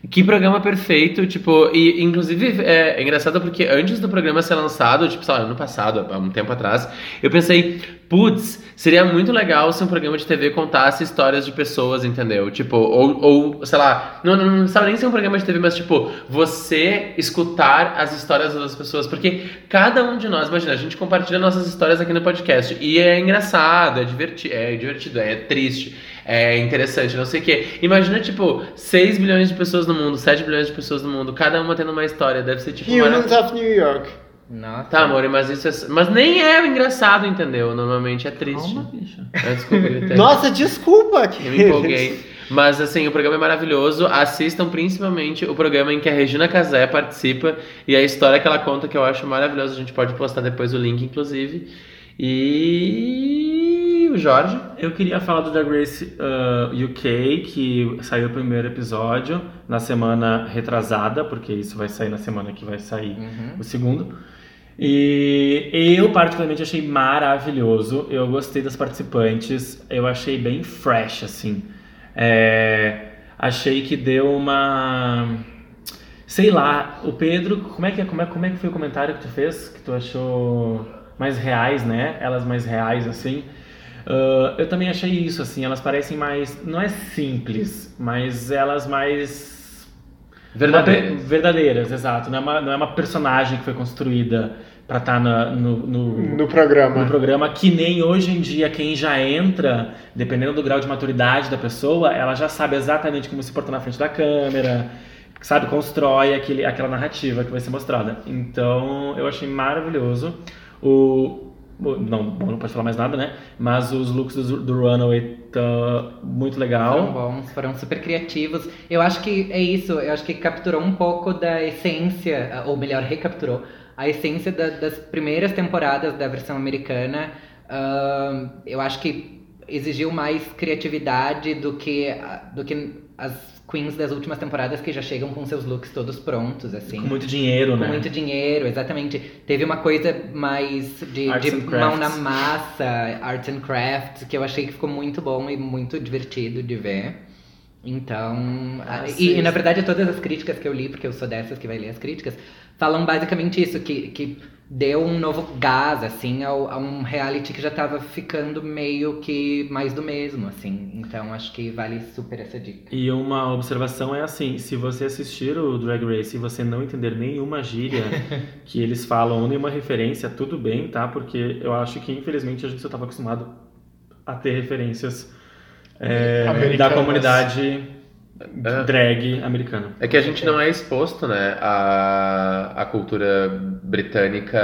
Que programa perfeito, tipo, e inclusive é, é engraçado porque antes do programa ser lançado, tipo, sei lá, ano passado, há um tempo atrás, eu pensei, putz, seria muito legal se um programa de TV contasse histórias de pessoas, entendeu? Tipo, ou, ou sei lá, não, não, não precisava nem ser um programa de TV, mas tipo, você escutar as histórias das pessoas, porque cada um de nós, imagina, a gente compartilha nossas histórias aqui no podcast, e é engraçado, é, é divertido, é triste, é interessante, não sei o quê. Imagina, tipo, 6 bilhões de pessoas no mundo, 7 bilhões de pessoas no mundo, cada uma tendo uma história, deve ser tipo... Humans of New York. Nossa. Tá, amor, mas isso é... Mas nem é engraçado, entendeu? Normalmente é triste. Calma, bicha. Ah, desculpa, gritei. Nossa, desculpa. Eu me empolguei. Mas assim, o programa é maravilhoso. Assistam principalmente o programa em que a Regina Casé participa e a história que ela conta, que eu acho maravilhosa. A gente pode postar depois o link, inclusive. E Jorge. Eu queria falar do Drag Race uh, UK, que saiu o primeiro episódio na semana retrasada, porque isso vai sair na semana que vai sair Uhum. o segundo. E eu particularmente achei maravilhoso. Eu gostei das participantes. Eu achei bem fresh, assim. É, achei que deu uma. Sei lá, o Pedro, como é, que, como, é, como é que foi o comentário que tu fez? Que tu achou mais reais, né? Elas mais reais, assim. Ah, eu também achei isso, assim. Elas parecem mais. Não é simples, mas elas mais Verdadeiro. uma verdadeiras, exato. Não é uma, não é uma personagem que foi construída pra estar no, no, No programa. no programa, que nem hoje em dia quem já entra, dependendo do grau de maturidade da pessoa, ela já sabe exatamente como se portar na frente da câmera, sabe, constrói aquele, aquela narrativa que vai ser mostrada. Então, eu achei maravilhoso. O- não, bom, não pode falar mais nada, né? Mas os looks do, do Runaway tá muito legal. Foram bons, foram super criativos. Eu acho que é isso, eu acho que capturou um pouco da essência, ou melhor, recapturou a essência da- das primeiras temporadas da versão americana. Ahn, eu acho que exigiu mais criatividade do que, do que as queens das últimas temporadas que já chegam com seus looks todos prontos, assim. Com muito dinheiro, Com né? muito dinheiro, exatamente. Teve uma coisa mais de, de mão na massa, arts and crafts, que eu achei que ficou muito bom e muito divertido de ver. Então, Ah, a- sim. e, e, na verdade todas as críticas que eu li, porque eu sou dessas que vai ler as críticas, falam basicamente isso, que, que deu um novo gás, assim, ao, a um reality que já tava ficando meio que mais do mesmo, assim. Então acho que vale super essa dica. E uma observação é assim, se você assistir o Drag Race e você não entender nenhuma gíria que eles falam, ou nenhuma referência, tudo bem, tá? Porque eu acho que infelizmente a gente só estava acostumado a ter referências é, da comunidade. Drag americana. É que a gente não é exposto, né, à, à cultura britânica,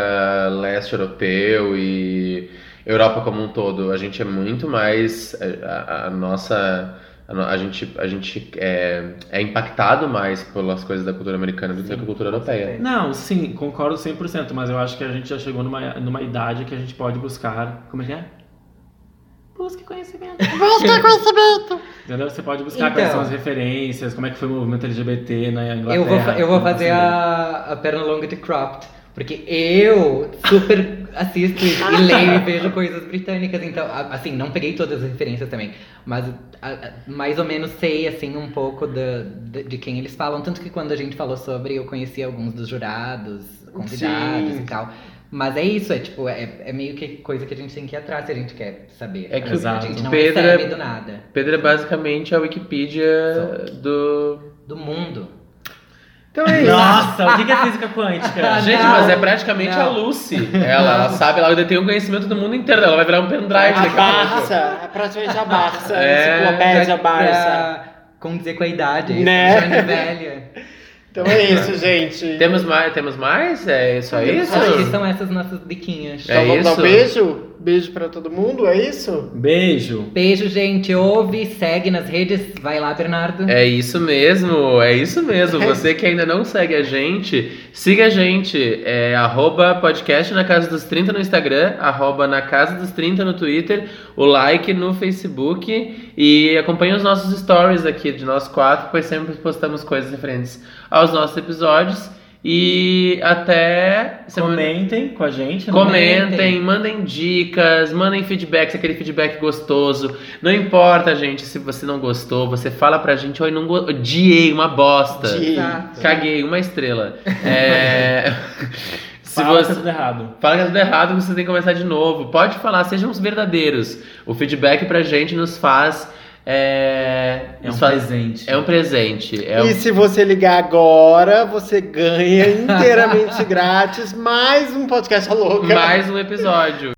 leste europeu e Europa como um todo. A gente é muito mais a, a- a nossa a, gente a gente é, é impactado mais pelas coisas da cultura americana do que a cultura europeia. Não, sim, concordo 100%, mas eu acho que a gente já chegou numa, numa idade que a gente pode buscar. Como é que é? Busque conhecimento. Busca conhecimento. Entendeu? Você pode buscar Então. quais são as referências, como é que foi o movimento LGBT na Inglaterra. Eu vou, fa- eu vou fazer a, a perna longa de Cropped. Porque eu super assisto e, leio e vejo coisas britânicas. Então, assim, não peguei todas as referências também. Mas a- a- mais ou menos sei, assim, um pouco da- de, de quem eles falam. Tanto que quando a gente falou sobre, eu conheci alguns dos jurados, convidados Sim. e tal. Mas é isso, é tipo, é, é meio que coisa que a gente tem que ir atrás se a gente quer saber. É que a Exato. gente não Pedro recebe é- do nada. Pedro é basicamente a Wikipedia do Do mundo. Então é isso. Nossa, o que é física quântica? Ah, Gente, não, mas é praticamente a não. Lucy. Ela, ela sabe, ela detém o conhecimento do mundo inteiro. Ela vai virar um pendrive A daqui a pouco. Barça. É praticamente a Barça. É, Enciclopédia Barça. pra condizer com a idade, Né? Jane velha. Então é isso, gente. Temos mais? Temos mais? É só isso? Acho que são essas nossas diquinhas. É Então vamos dar isso? um beijo? Beijo pra todo mundo, é isso? Beijo. Beijo, gente. Ouve, segue nas redes. Vai lá, Bernardo. É isso mesmo, é isso mesmo. Você que ainda não segue a gente, siga a gente. É arroba podcast na casa dos 30 no Instagram, arroba na casa dos 30 no Twitter, o like no Facebook e acompanhe os nossos stories aqui de nós quatro, pois sempre postamos coisas referentes aos nossos episódios. E até semana- Comentem com a gente. né? Comentem, mandem dicas, mandem feedback, aquele feedback gostoso. Não importa, gente, se você não gostou, você fala pra gente, oi, não go- odiei, uma bosta. Exato. Caguei, uma estrela. É... se Fala que você tá tudo errado. fala que é tudo errado, você tem que começar de novo. Pode falar, sejam os verdadeiros. O feedback pra gente nos faz. É, É um faz- presente. É um presente. É um- E se você ligar agora, você ganha inteiramente grátis mais um podcast louca. mais um episódio.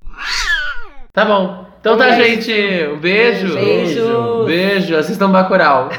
Tá bom. Então tá, Beijo. gente. Um beijo. Beijo. Beijo. Assistam Bacurau.